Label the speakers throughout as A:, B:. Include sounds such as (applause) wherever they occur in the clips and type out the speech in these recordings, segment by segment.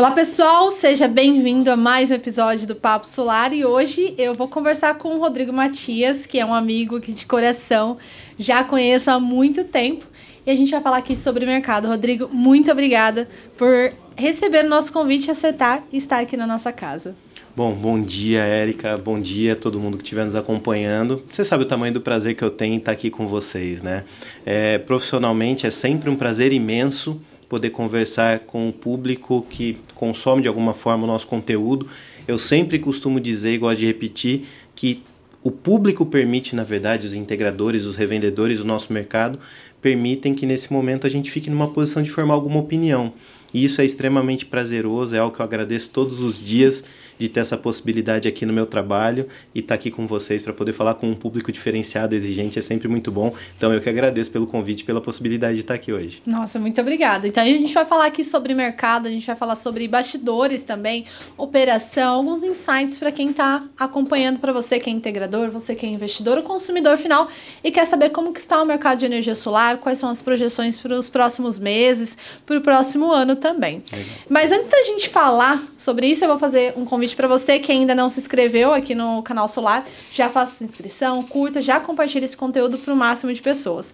A: Olá pessoal, seja bem-vindo a mais um episódio do Papo Solar e hoje eu vou conversar com o Rodrigo Matias, que é um amigo aqui de coração, já conheço há muito tempo e a gente vai falar aqui sobre mercado. Rodrigo, muito obrigada por receber o nosso convite e aceitar estar aqui na nossa casa.
B: Bom, bom dia, Érica. Bom dia a todo mundo que estiver nos acompanhando. Você sabe o tamanho do prazer que eu tenho em estar aqui com vocês, né? É, profissionalmente é sempre um prazer imenso poder conversar com o público que consome de alguma forma o nosso conteúdo. Eu sempre costumo dizer e gosto de repetir que o público permite, na verdade, os integradores, os revendedores, o nosso mercado, permitem que nesse momento a gente fique numa posição de formar alguma opinião. E isso é extremamente prazeroso, é algo que eu agradeço todos os dias de ter essa possibilidade aqui no meu trabalho e estar tá aqui com vocês para poder falar com um público diferenciado, exigente, é sempre muito bom. Então eu que agradeço pelo convite, pela possibilidade de estar aqui hoje.
A: Nossa, muito obrigada. Então a gente vai falar aqui sobre mercado, a gente vai falar sobre bastidores também, operação, alguns insights para quem está acompanhando, para você que é integrador, você que é investidor ou consumidor final e quer saber como que está o mercado de energia solar, quais são as projeções para os próximos meses, para o próximo ano também. Legal. Mas antes da gente falar sobre isso, eu vou fazer um convite para você que ainda não se inscreveu aqui no canal Solar. Já faça sua inscrição, curta, já compartilhe esse conteúdo para o máximo de pessoas.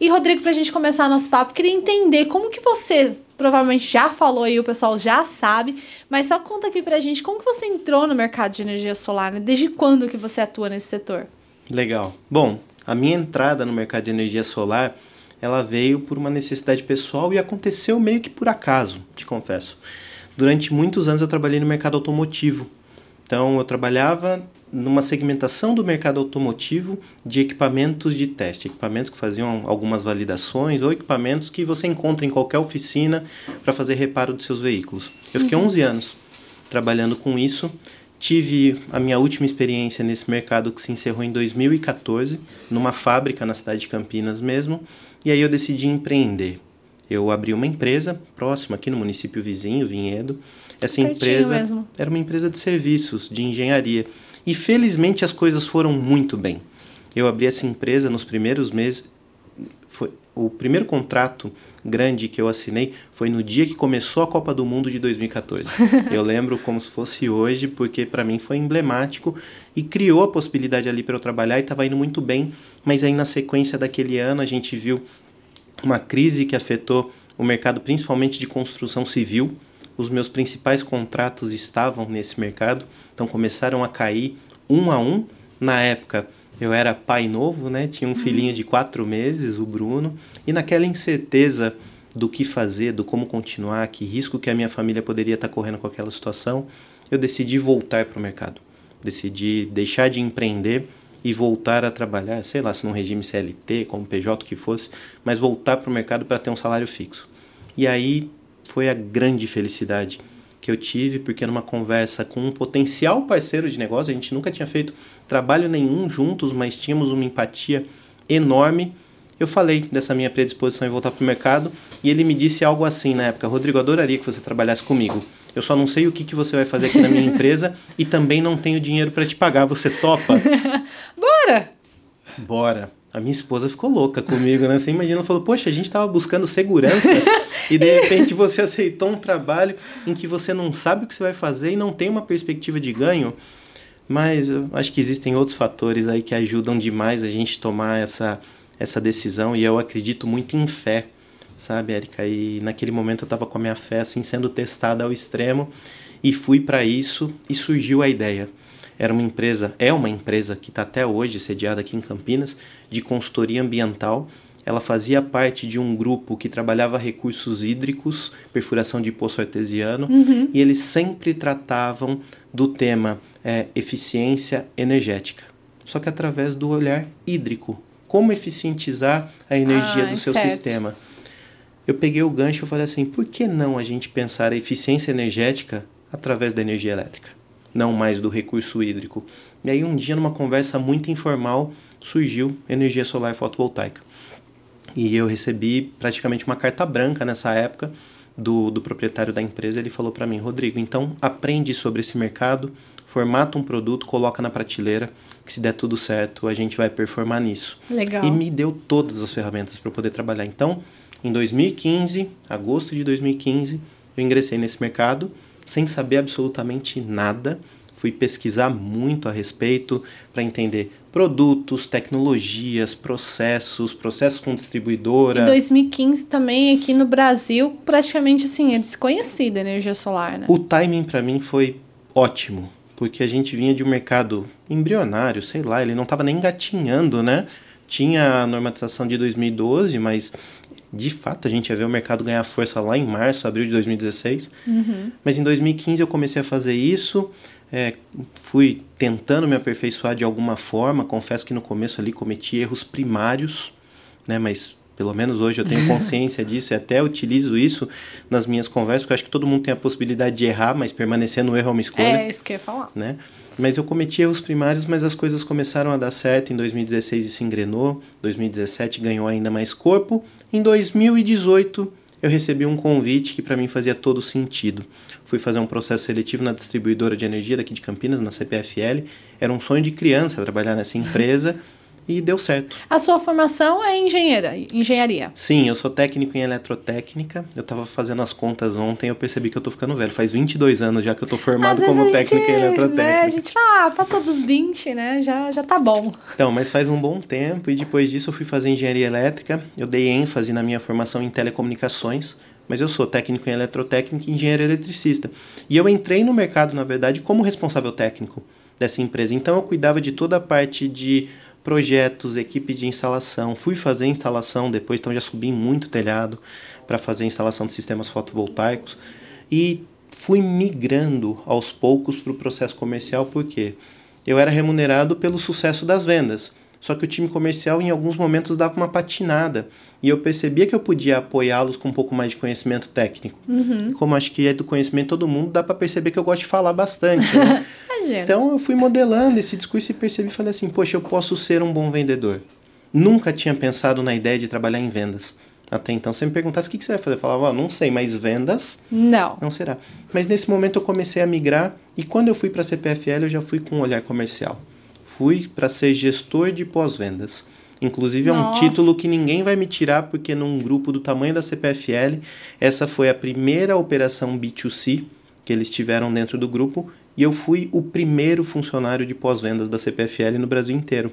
A: E Rodrigo, para a gente começar nosso papo, queria entender como que você provavelmente já falou e o pessoal já sabe, mas só conta aqui para a gente como que você entrou no mercado de energia solar, né? Desde quando que você atua nesse setor?
B: Legal. Bom, a minha entrada no mercado de energia solar ela veio por uma necessidade pessoal e aconteceu meio que por acaso, te confesso. Durante muitos anos eu trabalhei no mercado automotivo. Então eu trabalhava numa segmentação do mercado automotivo de equipamentos de teste, equipamentos que faziam algumas validações ou equipamentos que você encontra em qualquer oficina para fazer reparo dos seus veículos. Eu fiquei uhum. 11 anos trabalhando com isso. Tive a minha última experiência nesse mercado que se encerrou em 2014, numa fábrica na cidade de Campinas mesmo, e aí eu decidi empreender. Eu abri uma empresa próxima aqui no município vizinho, Vinhedo. Essa Pertinho empresa mesmo. era uma empresa de serviços, de engenharia. E felizmente as coisas foram muito bem. Eu abri essa empresa nos primeiros meses. Foi o primeiro contrato grande que eu assinei foi no dia que começou a Copa do Mundo de 2014. (laughs) eu lembro como se fosse hoje, porque para mim foi emblemático e criou a possibilidade ali para eu trabalhar e estava indo muito bem. Mas aí na sequência daquele ano a gente viu uma crise que afetou o mercado principalmente de construção civil. Os meus principais contratos estavam nesse mercado, então começaram a cair um a um. Na época eu era pai novo, né? Tinha um uhum. filhinho de quatro meses, o Bruno, e naquela incerteza do que fazer, do como continuar, que risco que a minha família poderia estar correndo com aquela situação, eu decidi voltar para o mercado. Decidi deixar de empreender e voltar a trabalhar, sei lá, se num regime CLT, como PJ que fosse, mas voltar para o mercado para ter um salário fixo. E aí foi a grande felicidade que eu tive, porque numa conversa com um potencial parceiro de negócio, a gente nunca tinha feito trabalho nenhum juntos, mas tínhamos uma empatia enorme. Eu falei dessa minha predisposição em voltar para o mercado e ele me disse algo assim na época: Rodrigo, adoraria que você trabalhasse comigo. Eu só não sei o que, que você vai fazer aqui na minha (laughs) empresa e também não tenho dinheiro para te pagar. Você topa? (laughs)
A: Bora!
B: Bora. A minha esposa ficou louca comigo, né? Você imagina, falou: Poxa, a gente estava buscando segurança (laughs) e de repente você aceitou um trabalho em que você não sabe o que você vai fazer e não tem uma perspectiva de ganho. Mas eu acho que existem outros fatores aí que ajudam demais a gente tomar essa, essa decisão e eu acredito muito em fé, sabe, Érica? E naquele momento eu estava com a minha fé assim sendo testada ao extremo e fui para isso e surgiu a ideia era uma empresa, é uma empresa que está até hoje sediada aqui em Campinas, de consultoria ambiental. Ela fazia parte de um grupo que trabalhava recursos hídricos, perfuração de poço artesiano, uhum. e eles sempre tratavam do tema é, eficiência energética, só que através do olhar hídrico. Como eficientizar a energia ah, do seu certo. sistema. Eu peguei o gancho e falei assim: por que não a gente pensar a eficiência energética através da energia elétrica? não mais do recurso hídrico. E aí um dia numa conversa muito informal surgiu energia solar fotovoltaica. E eu recebi praticamente uma carta branca nessa época do, do proprietário da empresa. Ele falou para mim, Rodrigo, então aprende sobre esse mercado, formata um produto, coloca na prateleira, que se der tudo certo, a gente vai performar nisso.
A: Legal.
B: E me deu todas as ferramentas para poder trabalhar. Então, em 2015, agosto de 2015, eu ingressei nesse mercado sem saber absolutamente nada. Fui pesquisar muito a respeito para entender produtos, tecnologias, processos, processos com distribuidora.
A: Em 2015 também aqui no Brasil, praticamente assim, é desconhecida a energia solar, né?
B: O timing para mim foi ótimo, porque a gente vinha de um mercado embrionário, sei lá, ele não estava nem engatinhando, né? Tinha a normatização de 2012, mas de fato a gente ia ver o mercado ganhar força lá em março, abril de 2016. Uhum. Mas em 2015 eu comecei a fazer isso, é, fui tentando me aperfeiçoar de alguma forma. Confesso que no começo ali cometi erros primários, né? Mas pelo menos hoje eu tenho (laughs) consciência disso e até utilizo isso nas minhas conversas, porque eu acho que todo mundo tem a possibilidade de errar, mas permanecer no erro é uma escolha.
A: É, isso que eu ia falar.
B: Né? Mas eu cometi erros primários, mas as coisas começaram a dar certo. Em 2016 isso engrenou, 2017 ganhou ainda mais corpo. Em 2018 eu recebi um convite que para mim fazia todo sentido. Fui fazer um processo seletivo na distribuidora de energia daqui de Campinas, na CPFL. Era um sonho de criança trabalhar nessa (laughs) empresa. E deu certo.
A: A sua formação é engenheira, engenharia?
B: Sim, eu sou técnico em eletrotécnica. Eu estava fazendo as contas ontem, eu percebi que eu estou ficando velho. Faz 22 anos já que eu estou formado como técnico em eletrotécnica. Né,
A: a gente fala, ah, passou dos 20, né? Já, já tá bom.
B: Então, mas faz um bom tempo e depois disso eu fui fazer engenharia elétrica. Eu dei ênfase na minha formação em telecomunicações, mas eu sou técnico em eletrotécnica e engenheiro eletricista. E eu entrei no mercado, na verdade, como responsável técnico dessa empresa. Então eu cuidava de toda a parte de projetos, equipe de instalação. Fui fazer instalação depois, então já subi muito telhado para fazer instalação de sistemas fotovoltaicos e fui migrando aos poucos para o processo comercial porque eu era remunerado pelo sucesso das vendas. Só que o time comercial em alguns momentos dava uma patinada e eu percebia que eu podia apoiá-los com um pouco mais de conhecimento técnico. Uhum. Como acho que é do conhecimento todo mundo, dá para perceber que eu gosto de falar bastante. Né? (laughs) Então eu fui modelando esse discurso e percebi e falei assim: poxa, eu posso ser um bom vendedor. Nunca tinha pensado na ideia de trabalhar em vendas. Até então, você me perguntasse o que, que você vai fazer, eu falava, oh, não sei, mas vendas.
A: Não.
B: Não será. Mas nesse momento eu comecei a migrar e quando eu fui para a CPFL eu já fui com um olhar comercial. Fui para ser gestor de pós-vendas. Inclusive é um título que ninguém vai me tirar porque num grupo do tamanho da CPFL, essa foi a primeira operação B2C que eles tiveram dentro do grupo e eu fui o primeiro funcionário de pós-vendas da CPFL no Brasil inteiro.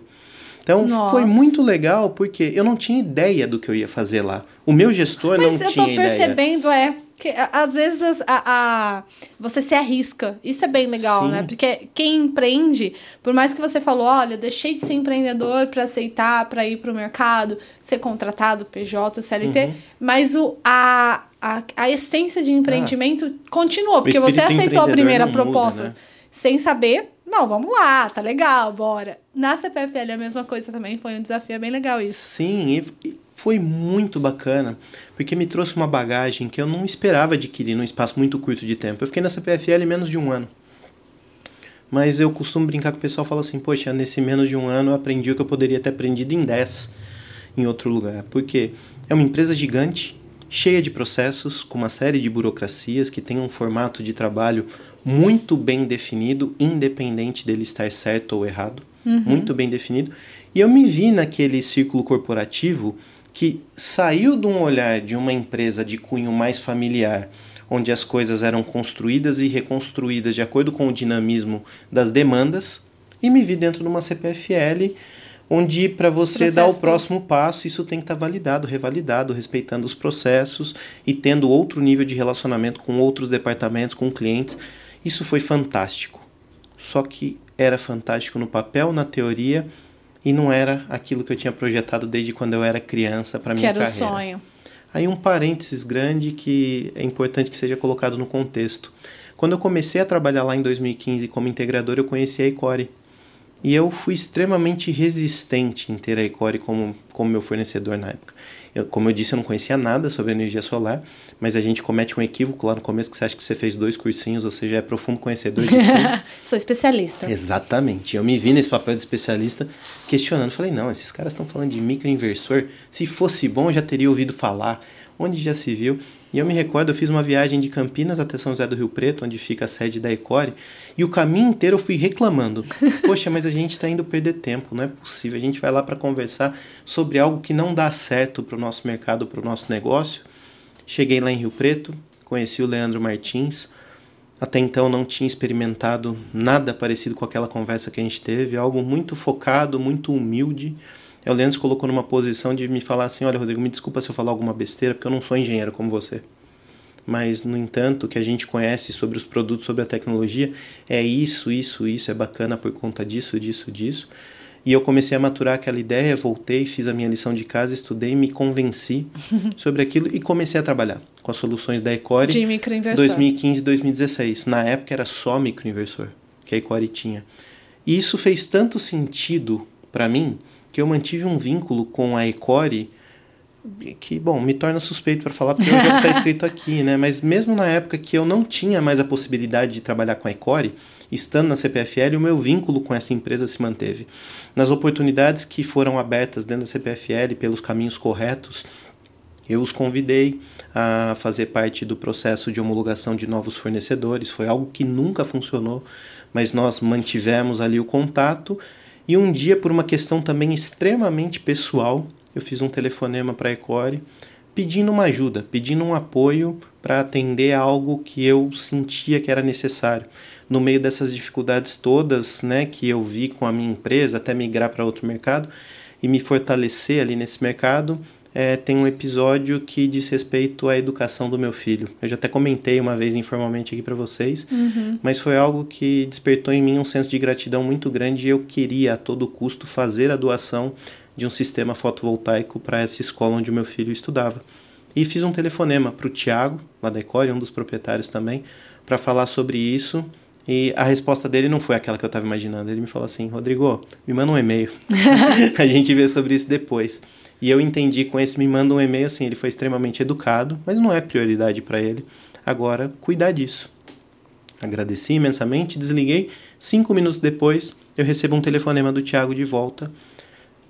B: Então Nossa. foi muito legal porque eu não tinha ideia do que eu ia fazer lá. O meu gestor Mas não tinha ideia.
A: Mas eu tô percebendo é que às vezes a, a, você se arrisca. Isso é bem legal, Sim. né? Porque quem empreende, por mais que você falou, olha, deixei de ser empreendedor para aceitar, para ir para o mercado, ser contratado, PJ, CLT, uhum. mas o, a, a, a essência de empreendimento ah. continuou, porque você aceitou a primeira proposta muda, né? sem saber. Não, vamos lá, tá legal, bora. Na CPFL é a mesma coisa também, foi um desafio bem legal isso.
B: Sim, e foi muito bacana, porque me trouxe uma bagagem que eu não esperava adquirir num espaço muito curto de tempo. Eu fiquei na CPFL menos de um ano. Mas eu costumo brincar com o pessoal, fala assim, poxa, nesse menos de um ano eu aprendi o que eu poderia ter aprendido em 10 em outro lugar. Porque é uma empresa gigante, cheia de processos, com uma série de burocracias, que tem um formato de trabalho muito bem definido, independente dele estar certo ou errado, uhum. muito bem definido. E eu me vi naquele círculo corporativo que saiu de um olhar de uma empresa de cunho mais familiar, onde as coisas eram construídas e reconstruídas de acordo com o dinamismo das demandas, e me vi dentro de uma CPFL onde para você dar o próximo passo, isso tem que estar tá validado, revalidado, respeitando os processos e tendo outro nível de relacionamento com outros departamentos, com clientes. Isso foi fantástico. Só que era fantástico no papel, na teoria, e não era aquilo que eu tinha projetado desde quando eu era criança para minha carreira. Que era o sonho. Aí um parênteses grande que é importante que seja colocado no contexto. Quando eu comecei a trabalhar lá em 2015 como integrador, eu conheci a Icore. E eu fui extremamente resistente em ter a Icore como, como meu fornecedor na época. Eu, como eu disse, eu não conhecia nada sobre energia solar, mas a gente comete um equívoco lá no começo que você acha que você fez dois cursinhos, ou seja, é profundo conhecedor de tudo. (laughs)
A: Sou especialista.
B: Exatamente. Eu me vi nesse papel de especialista questionando. Falei, não, esses caras estão falando de microinversor. Se fosse bom, eu já teria ouvido falar. Onde já se viu? E eu me recordo, eu fiz uma viagem de Campinas até São José do Rio Preto, onde fica a sede da Ecore, e o caminho inteiro eu fui reclamando. (laughs) Poxa, mas a gente está indo perder tempo, não é possível. A gente vai lá para conversar sobre algo que não dá certo para o nosso mercado, para o nosso negócio. Cheguei lá em Rio Preto, conheci o Leandro Martins. Até então não tinha experimentado nada parecido com aquela conversa que a gente teve, algo muito focado, muito humilde. O Leandro se colocou numa posição de me falar assim: olha, Rodrigo, me desculpa se eu falar alguma besteira, porque eu não sou engenheiro como você. Mas, no entanto, o que a gente conhece sobre os produtos, sobre a tecnologia, é isso, isso, isso, é bacana por conta disso, disso, disso. E eu comecei a maturar aquela ideia, voltei, fiz a minha lição de casa, estudei, me convenci (laughs) sobre aquilo e comecei a trabalhar com as soluções da Ecore.
A: De microinversor.
B: 2015 e 2016. Na época era só microinversor que a Ecore tinha. E isso fez tanto sentido para mim que eu mantive um vínculo com a Ecore que, bom, me torna suspeito para falar porque é que está (laughs) escrito aqui, né? Mas mesmo na época que eu não tinha mais a possibilidade de trabalhar com a Ecore, estando na CPFL, o meu vínculo com essa empresa se manteve. Nas oportunidades que foram abertas dentro da CPFL pelos caminhos corretos, eu os convidei a fazer parte do processo de homologação de novos fornecedores. Foi algo que nunca funcionou, mas nós mantivemos ali o contato. E um dia, por uma questão também extremamente pessoal, eu fiz um telefonema para a Ecore pedindo uma ajuda, pedindo um apoio para atender algo que eu sentia que era necessário. No meio dessas dificuldades todas, né, que eu vi com a minha empresa, até migrar para outro mercado e me fortalecer ali nesse mercado, é, tem um episódio que diz respeito à educação do meu filho. Eu já até comentei uma vez informalmente aqui para vocês,
A: uhum.
B: mas foi algo que despertou em mim um senso de gratidão muito grande e eu queria a todo custo fazer a doação de um sistema fotovoltaico para essa escola onde o meu filho estudava. E fiz um telefonema para o Tiago, lá da Ecore, um dos proprietários também, para falar sobre isso. E a resposta dele não foi aquela que eu estava imaginando. Ele me falou assim: Rodrigo, me manda um e-mail. (laughs) a gente vê sobre isso depois. E eu entendi com esse me manda um e-mail assim, ele foi extremamente educado, mas não é prioridade para ele. Agora, cuidar disso. Agradeci imensamente, desliguei. Cinco minutos depois, eu recebo um telefonema do Tiago de volta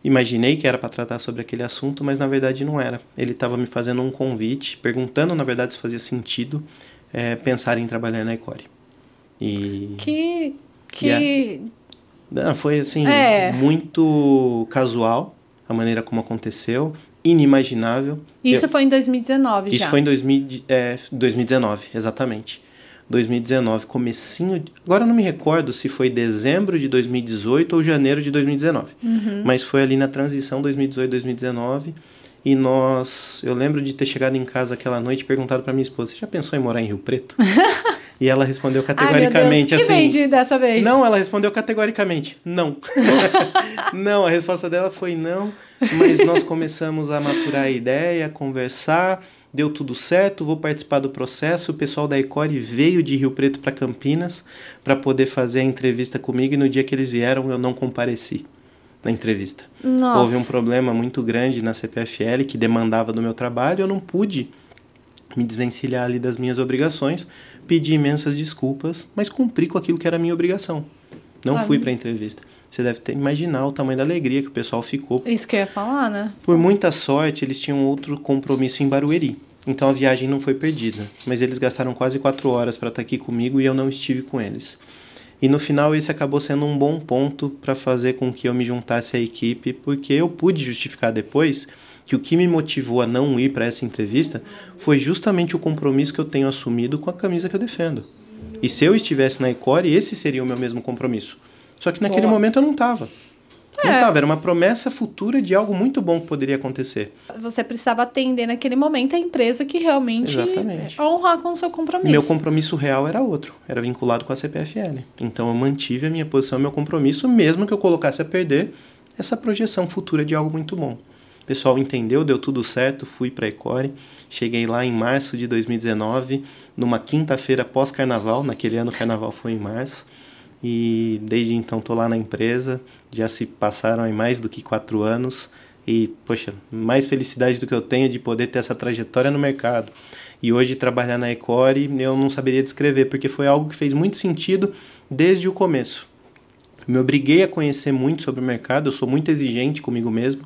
B: Imaginei que era para tratar sobre aquele assunto, mas na verdade não era. Ele estava me fazendo um convite, perguntando na verdade se fazia sentido é, pensar em trabalhar na Ecore.
A: E que que é,
B: não, foi assim é. muito casual a maneira como aconteceu, inimaginável.
A: Isso Eu, foi em 2019
B: isso já. Isso foi em 2000, é, 2019, exatamente. 2019, comecinho. Agora eu não me recordo se foi dezembro de 2018 ou janeiro de 2019.
A: Uhum.
B: Mas foi ali na transição 2018-2019. E nós. Eu lembro de ter chegado em casa aquela noite e perguntado para minha esposa: Você já pensou em morar em Rio Preto? (laughs) e ela respondeu categoricamente
A: Ai, meu Deus,
B: assim.
A: Que vende dessa vez?
B: Não, ela respondeu categoricamente: Não. (laughs) não, a resposta dela foi não. Mas nós começamos a maturar a ideia, a conversar deu tudo certo, vou participar do processo. O pessoal da Ecore veio de Rio Preto para Campinas para poder fazer a entrevista comigo e no dia que eles vieram eu não compareci na entrevista.
A: Nossa.
B: Houve um problema muito grande na CPFL que demandava do meu trabalho, eu não pude me desvencilhar ali das minhas obrigações, pedi imensas desculpas, mas cumpri com aquilo que era a minha obrigação. Não fui para a entrevista. Você deve ter imaginar o tamanho da alegria que o pessoal ficou.
A: Isso que eu ia falar, né?
B: Por muita sorte, eles tinham outro compromisso em Barueri. Então a viagem não foi perdida. Mas eles gastaram quase quatro horas para estar tá aqui comigo e eu não estive com eles. E no final esse acabou sendo um bom ponto para fazer com que eu me juntasse à equipe, porque eu pude justificar depois que o que me motivou a não ir para essa entrevista foi justamente o compromisso que eu tenho assumido com a camisa que eu defendo. E se eu estivesse na Ecore, esse seria o meu mesmo compromisso. Só que naquele Boa. momento eu não estava. É. Não estava, era uma promessa futura de algo muito bom que poderia acontecer.
A: Você precisava atender naquele momento a empresa que realmente
B: Exatamente.
A: honrar com o seu compromisso.
B: Meu compromisso real era outro, era vinculado com a CPFL. Então eu mantive a minha posição, meu compromisso, mesmo que eu colocasse a perder essa projeção futura de algo muito bom. Pessoal entendeu, deu tudo certo, fui para a Ecore. Cheguei lá em março de 2019, numa quinta-feira pós-carnaval, naquele ano o carnaval foi em março e desde então estou lá na empresa. Já se passaram aí mais do que quatro anos e, poxa, mais felicidade do que eu tenho de poder ter essa trajetória no mercado. E hoje trabalhar na Ecore eu não saberia descrever, porque foi algo que fez muito sentido desde o começo. Me obriguei a conhecer muito sobre o mercado, eu sou muito exigente comigo mesmo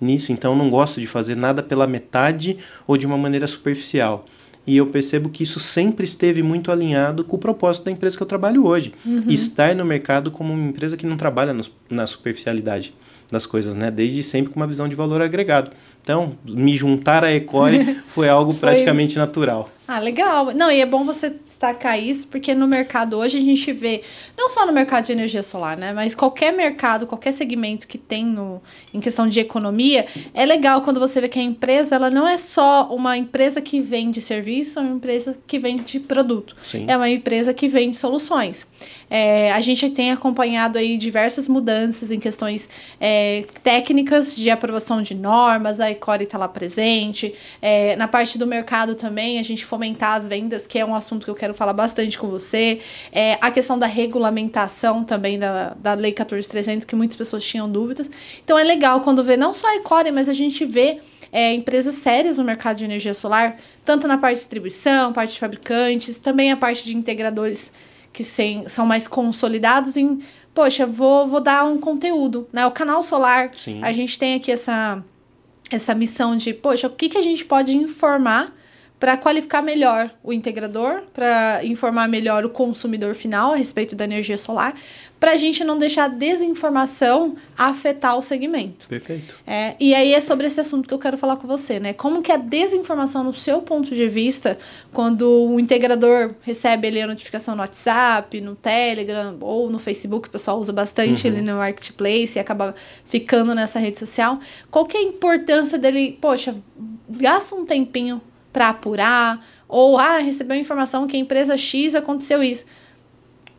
B: nisso, então não gosto de fazer nada pela metade ou de uma maneira superficial e eu percebo que isso sempre esteve muito alinhado com o propósito da empresa que eu trabalho hoje.
A: Uhum.
B: Estar no mercado como uma empresa que não trabalha no, na superficialidade das coisas, né? Desde sempre com uma visão de valor agregado. Então, me juntar à Ecore (laughs) foi algo praticamente foi, natural.
A: Ah, legal. Não, e é bom você destacar isso, porque no mercado hoje a gente vê, não só no mercado de energia solar, né? Mas qualquer mercado, qualquer segmento que tem no, em questão de economia, é legal quando você vê que a empresa, ela não é só uma empresa que vende serviço, é uma empresa que vende produto.
B: Sim.
A: É uma empresa que vende soluções. É, a gente tem acompanhado aí diversas mudanças em questões é, técnicas de aprovação de normas, a Ecore está lá presente. É, na parte do mercado também, a gente fomentar as vendas, que é um assunto que eu quero falar bastante com você. É, a questão da regulamentação também da, da Lei 14300, que muitas pessoas tinham dúvidas. Então é legal quando vê não só a Ecore, mas a gente vê é, empresas sérias no mercado de energia solar, tanto na parte de distribuição, parte de fabricantes, também a parte de integradores que sem, são mais consolidados em, poxa, vou, vou dar um conteúdo, né? O canal solar,
B: Sim.
A: a gente tem aqui essa, essa missão de, poxa, o que, que a gente pode informar para qualificar melhor o integrador, para informar melhor o consumidor final a respeito da energia solar, para a gente não deixar a desinformação afetar o segmento.
B: Perfeito.
A: É, e aí é sobre esse assunto que eu quero falar com você, né? Como que a desinformação, no seu ponto de vista, quando o integrador recebe ali a notificação no WhatsApp, no Telegram ou no Facebook, o pessoal usa bastante
B: Uhum.
A: ali no Marketplace e acaba ficando nessa rede social, qual que é a importância dele, poxa, gasta um tempinho para apurar, ou, ah, recebeu informação que a empresa X aconteceu isso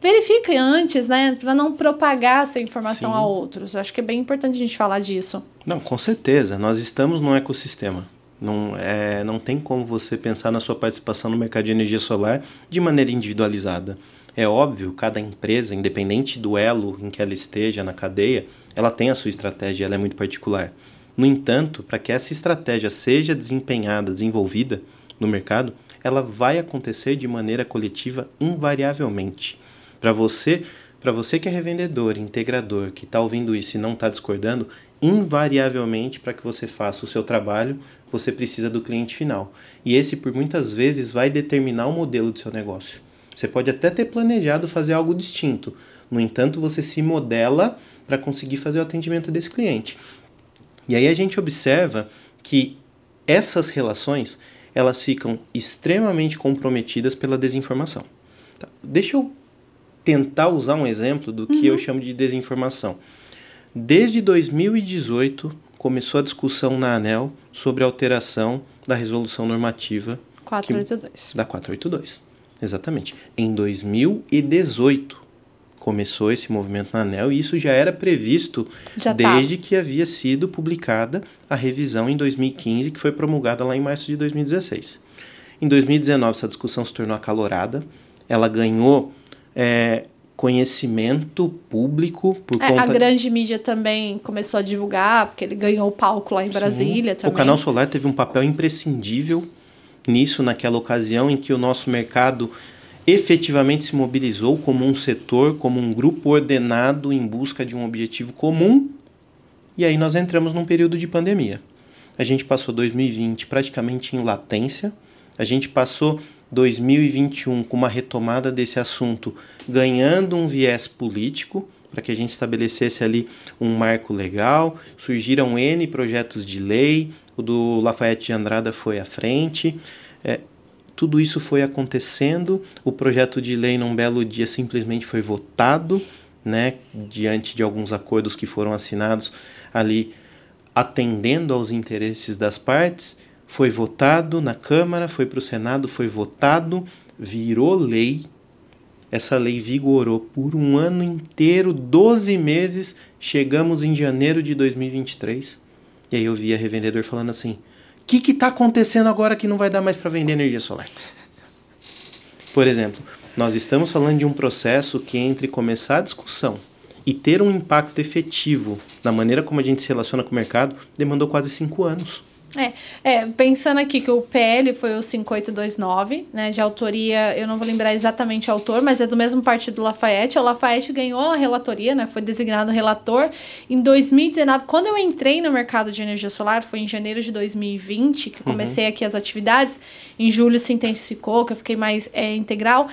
A: verifique antes, né, para não propagar essa informação
B: Sim.
A: a outros. Eu acho que é bem importante a gente falar disso.
B: Não, com certeza. Nós estamos num ecossistema. Não, é, não tem como você pensar na sua participação no mercado de energia solar de maneira individualizada. É óbvio, cada empresa, independente do elo em que ela esteja na cadeia, ela tem a sua estratégia, ela é muito particular. No entanto, para que essa estratégia seja desempenhada, desenvolvida no mercado, ela vai acontecer de maneira coletiva invariavelmente. Para você, para você que é revendedor, integrador, que está ouvindo isso e não está discordando, invariavelmente para que você faça o seu trabalho, você precisa do cliente final. E esse, por muitas vezes, vai determinar o modelo do seu negócio. Você pode até ter planejado fazer algo distinto. No entanto, você se modela para conseguir fazer o atendimento desse cliente. E aí a gente observa que essas relações elas ficam extremamente comprometidas pela desinformação. Tá? Deixa eu tentar usar um exemplo do que eu chamo de desinformação. Desde 2018 começou a discussão na ANEL sobre a alteração da resolução normativa
A: 482.
B: da 482. Exatamente. Em 2018 começou esse movimento na ANEL e isso já era previsto
A: Já tá.
B: desde que havia sido publicada a revisão em 2015, que foi promulgada lá em março de 2016. Em 2019, essa discussão se tornou acalorada, ela ganhou é, conhecimento público por
A: É,
B: conta
A: a grande mídia também começou a divulgar, porque ele ganhou o palco lá em Brasília
B: Sim.
A: também.
B: O canal solar teve um papel imprescindível nisso, naquela ocasião em que o nosso mercado efetivamente se mobilizou como um setor, como um grupo ordenado em busca de um objetivo comum. E aí nós entramos num período de pandemia. A gente passou 2020 praticamente em latência. A gente passou 2021 com uma retomada desse assunto, ganhando um viés político, para que a gente estabelecesse ali um marco legal. Surgiram N projetos de lei, o do Lafayette de Andrada foi à frente. É, tudo isso foi acontecendo, o projeto de lei num belo dia simplesmente foi votado, né, diante de alguns acordos que foram assinados ali atendendo aos interesses das partes, foi votado na Câmara, foi para o Senado, foi votado, virou lei. Essa lei vigorou por um ano inteiro, 12 meses, chegamos em janeiro de 2023. E aí eu vi a revendedor falando assim: o que está acontecendo agora que não vai dar mais para vender energia solar? Por exemplo, nós estamos falando de um processo que entre começar a discussão e ter um impacto efetivo na maneira como a gente se relaciona com o mercado demandou quase cinco anos.
A: É, é, pensando aqui que o PL foi o 5829, né, de autoria, eu não vou lembrar exatamente o autor, mas é do mesmo partido Lafayette. O Lafayette ganhou a relatoria, né, foi designado relator em 2019. Quando eu entrei no mercado de energia solar, foi em janeiro de 2020 que eu comecei aqui as atividades. Em julho se intensificou, que eu fiquei mais é, integral.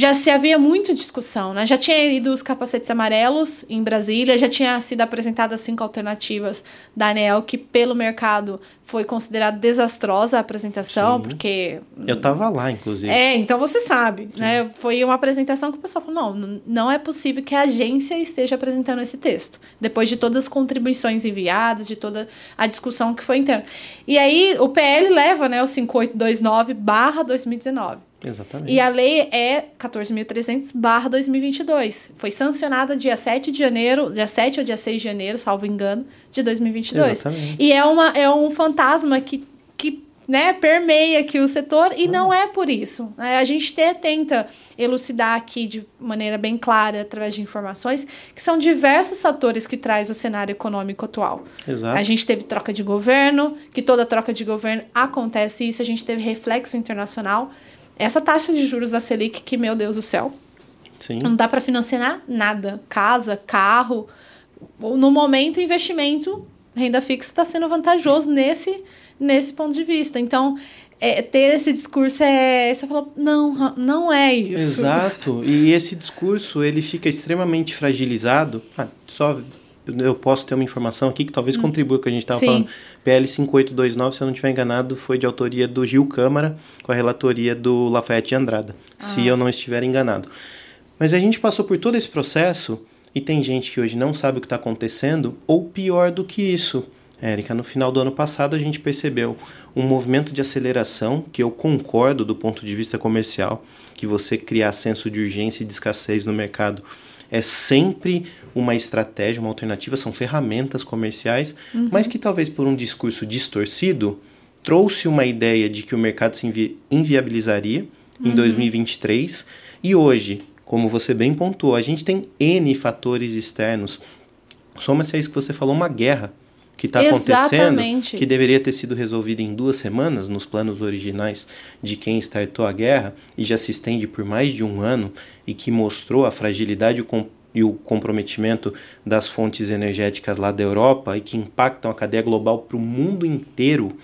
A: Já se havia muita discussão, né? Já tinha ido os capacetes amarelos em Brasília, já tinha sido apresentadas cinco alternativas da ANEL, que pelo mercado foi considerado desastrosa a apresentação, Sim. porque...
B: Eu tava lá, inclusive.
A: É, então você sabe, Sim. né? Foi uma apresentação que o pessoal falou, não, não é possível que a agência esteja apresentando esse texto, depois de todas as contribuições enviadas, de toda a discussão que foi interna. E aí, o PL leva, né, o 5829 barra 2019.
B: Exatamente.
A: E a lei é 14.300/2022. Foi sancionada dia 7 de janeiro, dia 7 ou dia 6 de janeiro, salvo engano, de 2022. Exatamente. E é, uma, é um fantasma que, que né, permeia aqui o setor e não é por isso. Né? A gente te, tenta elucidar aqui de maneira bem clara, através de informações, que são diversos fatores que traz o cenário econômico atual.
B: Exato.
A: A gente teve troca de governo, que toda troca de governo acontece isso, a gente teve reflexo internacional essa taxa de juros da Selic, que, meu Deus do céu,
B: Sim.
A: não dá para financiar nada. Casa, carro. No momento, investimento, renda fixa está sendo vantajoso nesse, nesse ponto de vista. Então, é, ter esse discurso é. Você falou, não, não é isso.
B: Exato. E esse discurso ele fica extremamente fragilizado. Ah, só eu posso ter uma informação aqui que talvez hum. contribua com o que a gente estava falando. PL 5829, se eu não estiver enganado, foi de autoria do Gil Câmara, com a relatoria do Lafayette Andrada, ah. se eu não estiver enganado. Mas a gente passou por todo esse processo e tem gente que hoje não sabe o que está acontecendo, ou pior do que isso. Érica, no final do ano passado a gente percebeu um movimento de aceleração que eu concordo do ponto de vista comercial, que você criar senso de urgência e de escassez no mercado é sempre uma estratégia, uma alternativa, são ferramentas comerciais, uhum. mas que talvez por um discurso distorcido trouxe uma ideia de que o mercado se invi inviabilizaria uhum. em 2023 e hoje, como você bem pontuou, a gente tem N fatores externos. Soma-se a isso que você falou, uma guerra que está acontecendo, que deveria ter sido resolvida em duas semanas nos planos originais de quem startou a guerra e já se estende por mais de um ano e que mostrou a fragilidade e o comprometimento das fontes energéticas lá da Europa e que impactam a cadeia global para o mundo inteiro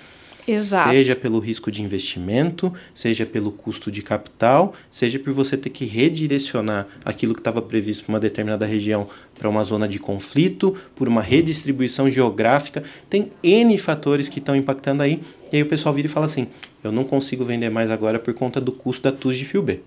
A: Exato.
B: Seja pelo risco de investimento, seja pelo custo de capital, seja por você ter que redirecionar aquilo que estava previsto para uma determinada região para uma zona de conflito, por uma redistribuição geográfica. Tem N fatores que estão impactando aí. E aí o pessoal vira e fala assim: eu não consigo vender mais agora por conta do custo da TUS de fio B.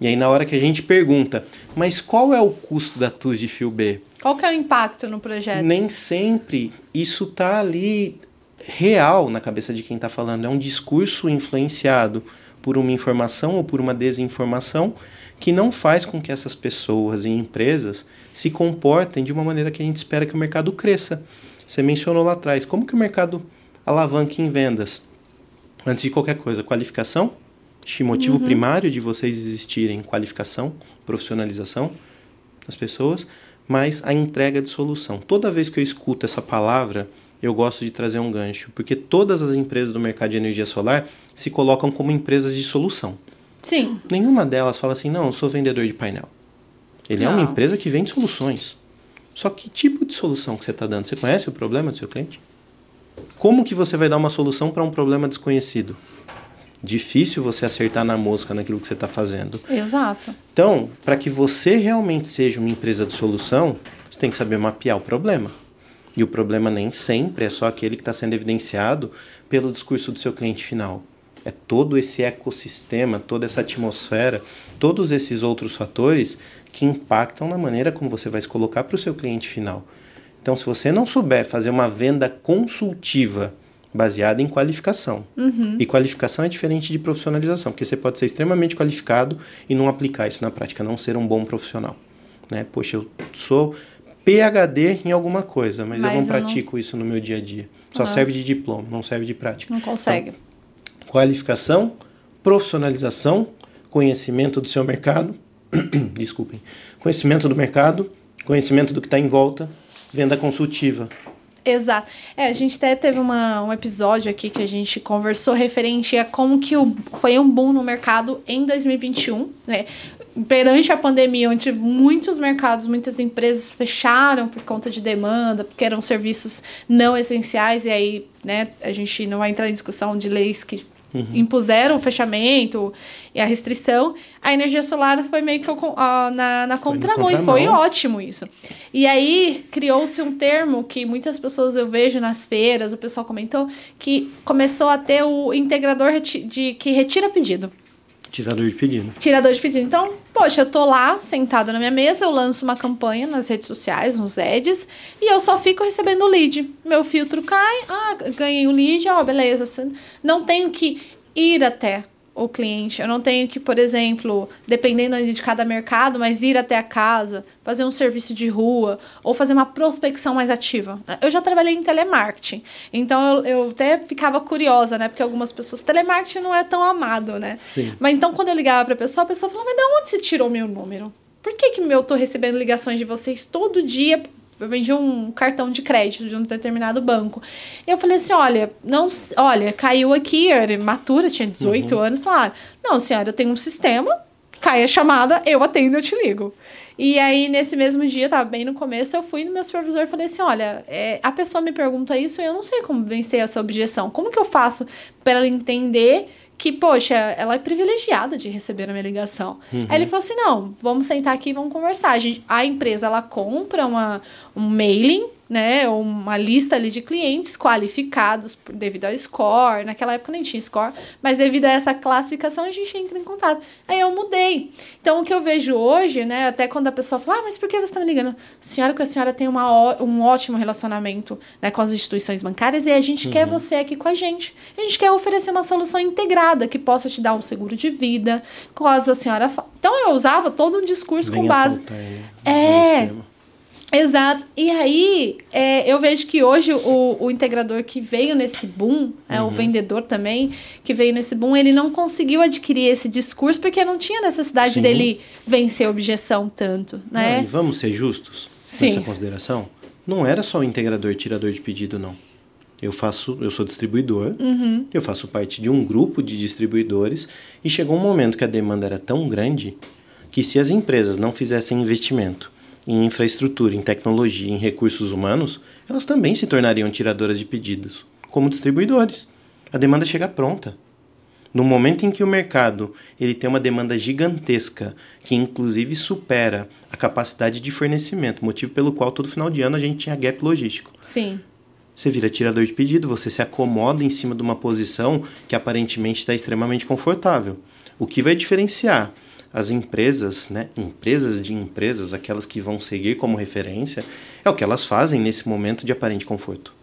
B: E aí na hora que a gente pergunta, mas qual é o custo da TUS de fio B?
A: Qual que é o impacto no projeto?
B: Nem sempre isso está ali real na cabeça de quem está falando. É um discurso influenciado por uma informação ou por uma desinformação que não faz com que essas pessoas e empresas se comportem de uma maneira que a gente espera que o mercado cresça. Você mencionou lá atrás, como que o mercado alavanca em vendas? Antes de qualquer coisa, qualificação. Motivo uhum. primário de vocês existirem qualificação, profissionalização das pessoas, mas a entrega de solução. Toda vez que eu escuto essa palavra, eu gosto de trazer um gancho, porque todas as empresas do mercado de energia solar se colocam como empresas de solução.
A: Sim.
B: Nenhuma delas fala assim, não, eu sou vendedor de painel. Ele não. é uma empresa que vende soluções. Só que tipo de solução que você está dando? Você conhece o problema do seu cliente? Como que você vai dar uma solução para um problema desconhecido? Difícil você acertar na mosca naquilo que você está fazendo.
A: Exato.
B: Então, para que você realmente seja uma empresa de solução, você tem que saber mapear o problema. E o problema nem sempre é só aquele que está sendo evidenciado pelo discurso do seu cliente final. É todo esse ecossistema, toda essa atmosfera, todos esses outros fatores que impactam na maneira como você vai se colocar para o seu cliente final. Então, se você não souber fazer uma venda consultiva baseada em qualificação,
A: uhum.
B: e qualificação é diferente de profissionalização, porque você pode ser extremamente qualificado e não aplicar isso na prática, não ser um bom profissional. Né? Poxa, eu sou PhD em alguma coisa, mas, mas eu não eu pratico não... isso no meu dia a dia. Só uhum. serve de diploma, não serve de prática.
A: Não consegue.
B: Então, qualificação, profissionalização, conhecimento do seu mercado, (clears throat) desculpem, conhecimento do mercado, conhecimento do que está em volta, venda consultiva.
A: Exato. É, a gente até teve uma, um episódio aqui que a gente conversou referente a como que o, foi um boom no mercado em 2021, né? Perante a pandemia, onde muitos mercados, muitas empresas fecharam por conta de demanda, porque eram serviços não essenciais, e aí né, a gente não vai entrar em discussão de leis que uhum. impuseram o fechamento e a restrição, a energia solar foi meio que uh, na, na contramão, e foi ótimo isso. E aí criou-se um termo que muitas pessoas eu vejo nas feiras, o pessoal comentou, que começou a ter o integrador de, que retira pedido.
B: Tirador de pedido.
A: Tirador de pedido. Então, poxa, eu tô lá, sentado na minha mesa, eu lanço uma campanha nas redes sociais, nos ads, e eu só fico recebendo lead. Meu filtro cai, ah, ganhei o lead, ó, beleza. Não tenho que ir até o cliente. Eu não tenho que, por exemplo, dependendo de cada mercado, mas ir até a casa, fazer um serviço de rua ou fazer uma prospecção mais ativa. Eu já trabalhei em telemarketing, então eu, eu até ficava curiosa, né? Porque algumas pessoas, telemarketing não é tão amado, né?
B: Sim.
A: Mas então quando eu ligava para a pessoa, a pessoa falava, mas de onde você tirou meu número? Por que, que eu tô recebendo ligações de vocês todo dia eu vendi um cartão de crédito de um determinado banco. E eu falei assim: olha, não, olha, caiu aqui, era matura, tinha 18 uhum. anos. Falaram: não, senhora, eu tenho um sistema, cai a chamada, eu atendo, eu te ligo. E aí, nesse mesmo dia, tava bem no começo, eu fui no meu supervisor e falei assim: olha, é, a pessoa me pergunta isso e eu não sei como vencer essa objeção. Como que eu faço para ela entender que, poxa, ela é privilegiada de receber a minha ligação. Uhum. Aí ele falou assim: não, vamos sentar aqui e vamos conversar. A, gente, a empresa ela compra uma, um mailing né, uma lista ali de clientes qualificados devido ao score. Naquela época nem tinha score, mas devido a essa classificação a gente entra em contato. Aí eu mudei. Então o que eu vejo hoje, né, até quando a pessoa fala: "Ah, mas por que você está me ligando?" Senhora, que a senhora tem uma, um ótimo relacionamento, né, com as instituições bancárias e a gente uhum. quer você aqui com a gente. A gente quer oferecer uma solução integrada que possa te dar um seguro de vida, caso a senhora fa... Então eu usava todo um discurso com base é Exato. E aí, é, eu vejo que hoje o, o integrador que veio nesse boom, é, o uhum. vendedor também, que veio nesse boom, ele não conseguiu adquirir esse discurso porque não tinha necessidade Sim. dele vencer a objeção tanto, né?
B: Não, e vamos ser justos Sim. nessa consideração? Não era só o integrador tirador de pedido, não. Eu faço, eu sou distribuidor,
A: uhum.
B: eu faço parte de um grupo de distribuidores e chegou um momento que a demanda era tão grande que se as empresas não fizessem investimento em infraestrutura, em tecnologia, em recursos humanos, elas também se tornariam tiradoras de pedidos, como distribuidores. A demanda chega pronta. No momento em que o mercado ele tem uma demanda gigantesca, que inclusive supera a capacidade de fornecimento, motivo pelo qual todo final de ano a gente tinha gap logístico.
A: Sim.
B: Você vira tirador de pedido, você se acomoda em cima de uma posição que aparentemente está extremamente confortável. O que vai diferenciar as empresas, né, empresas de empresas, aquelas que vão seguir como referência, é o que elas fazem nesse momento de aparente conforto.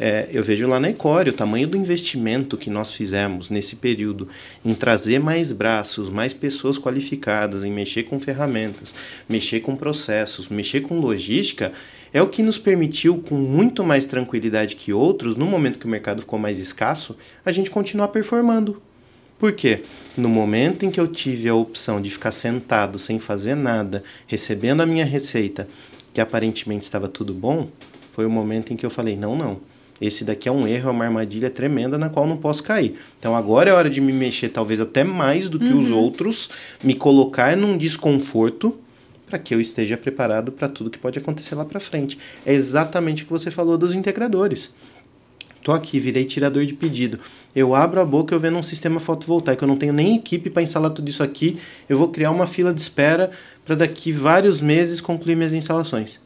B: É, eu vejo lá na Ecore o tamanho do investimento que nós fizemos nesse período em trazer mais braços, mais pessoas qualificadas, em mexer com ferramentas, mexer com processos, mexer com logística, é o que nos permitiu, com muito mais tranquilidade que outros, no momento que o mercado ficou mais escasso, a gente continuar performando, por quê? No momento em que eu tive a opção de ficar sentado sem fazer nada, recebendo a minha receita, que aparentemente estava tudo bom, foi o momento em que eu falei: não, não. Esse daqui é um erro, é uma armadilha tremenda na qual não posso cair. Então agora é hora de me mexer, talvez até mais do que uhum. os outros, me colocar num desconforto para que eu esteja preparado para tudo que pode acontecer lá para frente. É exatamente o que você falou dos integradores. Tô aqui, virei tirador de pedido. Eu abro a boca eu vendo um sistema fotovoltaico. Eu não tenho nem equipe para instalar tudo isso aqui. Eu vou criar uma fila de espera para daqui vários meses concluir minhas instalações.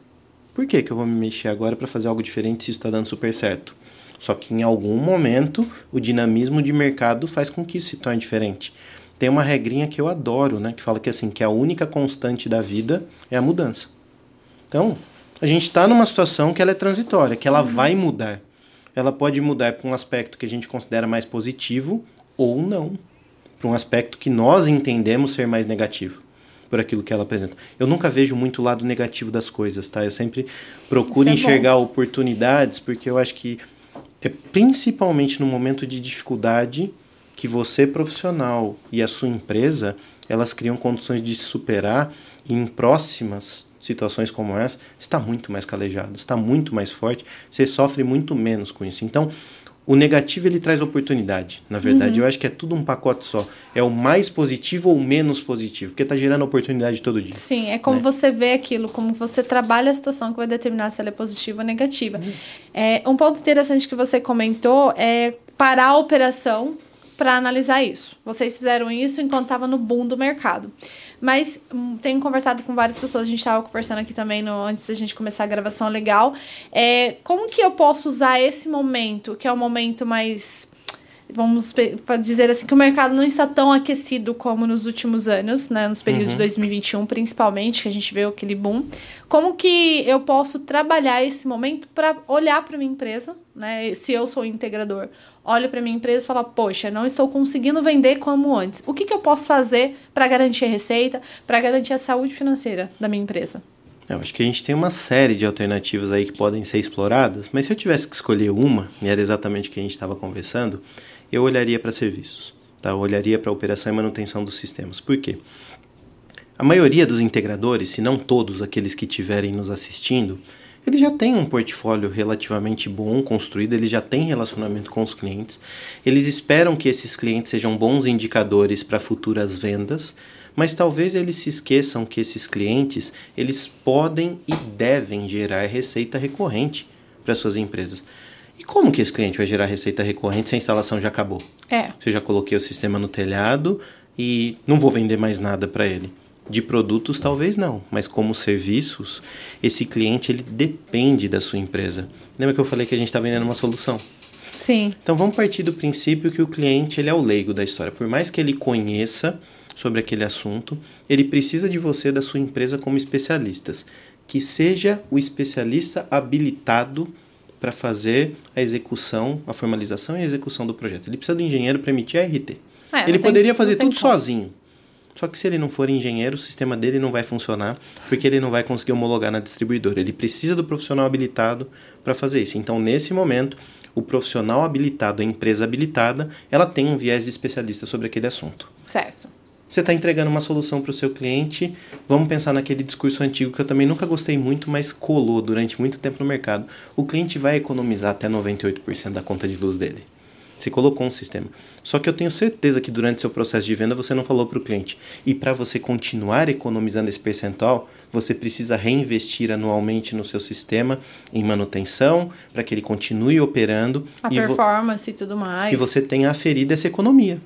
B: Por que, que eu vou me mexer agora para fazer algo diferente se isso está dando super certo? Só que em algum momento o dinamismo de mercado faz com que isso se torne diferente. Tem uma regrinha que eu adoro, né, que fala que assim que a única constante da vida é a mudança. Então, a gente está numa situação que ela é transitória, que ela uhum. vai mudar ela pode mudar para um aspecto que a gente considera mais positivo ou não, para um aspecto que nós entendemos ser mais negativo por aquilo que ela apresenta. Eu nunca vejo muito o lado negativo das coisas, tá? Eu sempre procuro é enxergar bom. oportunidades, porque eu acho que é principalmente no momento de dificuldade que você profissional e a sua empresa, elas criam condições de se superar e em próximas situações como essa, está muito mais calejado, está muito mais forte, você sofre muito menos com isso. Então, o negativo ele traz oportunidade. Na verdade, uhum. eu acho que é tudo um pacote só. É o mais positivo ou menos positivo, porque está gerando oportunidade todo dia.
A: Sim, é como né? você vê aquilo, como você trabalha a situação que vai determinar se ela é positiva ou negativa. Uhum. É, um ponto interessante que você comentou é parar a operação para analisar isso. Vocês fizeram isso enquanto estava no boom do mercado. Mas hum, tenho conversado com várias pessoas, a gente estava conversando aqui também no, antes da gente começar a gravação legal. É, como que eu posso usar esse momento, que é o momento mais vamos dizer assim, que o mercado não está tão aquecido como nos últimos anos, né? Nos períodos uhum. de 2021, principalmente, que a gente vê aquele boom. Como que eu posso trabalhar esse momento para olhar para minha empresa, né? Se eu sou integrador, olho para minha empresa e falo, poxa, não estou conseguindo vender como antes. O que, que eu posso fazer para garantir a receita, para garantir a saúde financeira da minha empresa?
B: Eu acho que a gente tem uma série de alternativas aí que podem ser exploradas, mas se eu tivesse que escolher uma, e era exatamente o que a gente estava conversando, eu olharia para serviços, tá? Eu olharia para operação e manutenção dos sistemas. Por quê? A maioria dos integradores, se não todos aqueles que estiverem nos assistindo, eles já têm um portfólio relativamente bom construído, eles já têm relacionamento com os clientes, eles esperam que esses clientes sejam bons indicadores para futuras vendas, mas talvez eles se esqueçam que esses clientes, eles podem e devem gerar receita recorrente para suas empresas. E como que esse cliente vai gerar receita recorrente se a instalação já acabou?
A: É.
B: Você já coloquei o sistema no telhado e não vou vender mais nada para ele. De produtos talvez não, mas como serviços, esse cliente ele depende da sua empresa. Lembra que eu falei que a gente está vendendo uma solução?
A: Sim.
B: Então vamos partir do princípio que o cliente ele é o leigo da história. Por mais que ele conheça sobre aquele assunto, ele precisa de você da sua empresa como especialistas. Que seja o especialista habilitado para fazer a execução, a formalização e a execução do projeto. Ele precisa do engenheiro para emitir a RT. É, ele poderia fazer tudo sozinho. Só que se ele não for engenheiro, o sistema dele não vai funcionar, porque ele não vai conseguir homologar na distribuidora. Ele precisa do profissional habilitado para fazer isso. Então, nesse momento, o profissional habilitado, a empresa habilitada, ela tem um viés de especialista sobre aquele assunto.
A: Certo.
B: Você está entregando uma solução para o seu cliente. Vamos pensar naquele discurso antigo que eu também nunca gostei muito, mas colou durante muito tempo no mercado. O cliente vai economizar até 98% da conta de luz dele. Você colocou um sistema. Só que eu tenho certeza que durante seu processo de venda você não falou para o cliente. E para você continuar economizando esse percentual, você precisa reinvestir anualmente no seu sistema em manutenção, para que ele continue operando.
A: A performance e tudo mais.
B: E você tenha aferido essa economia.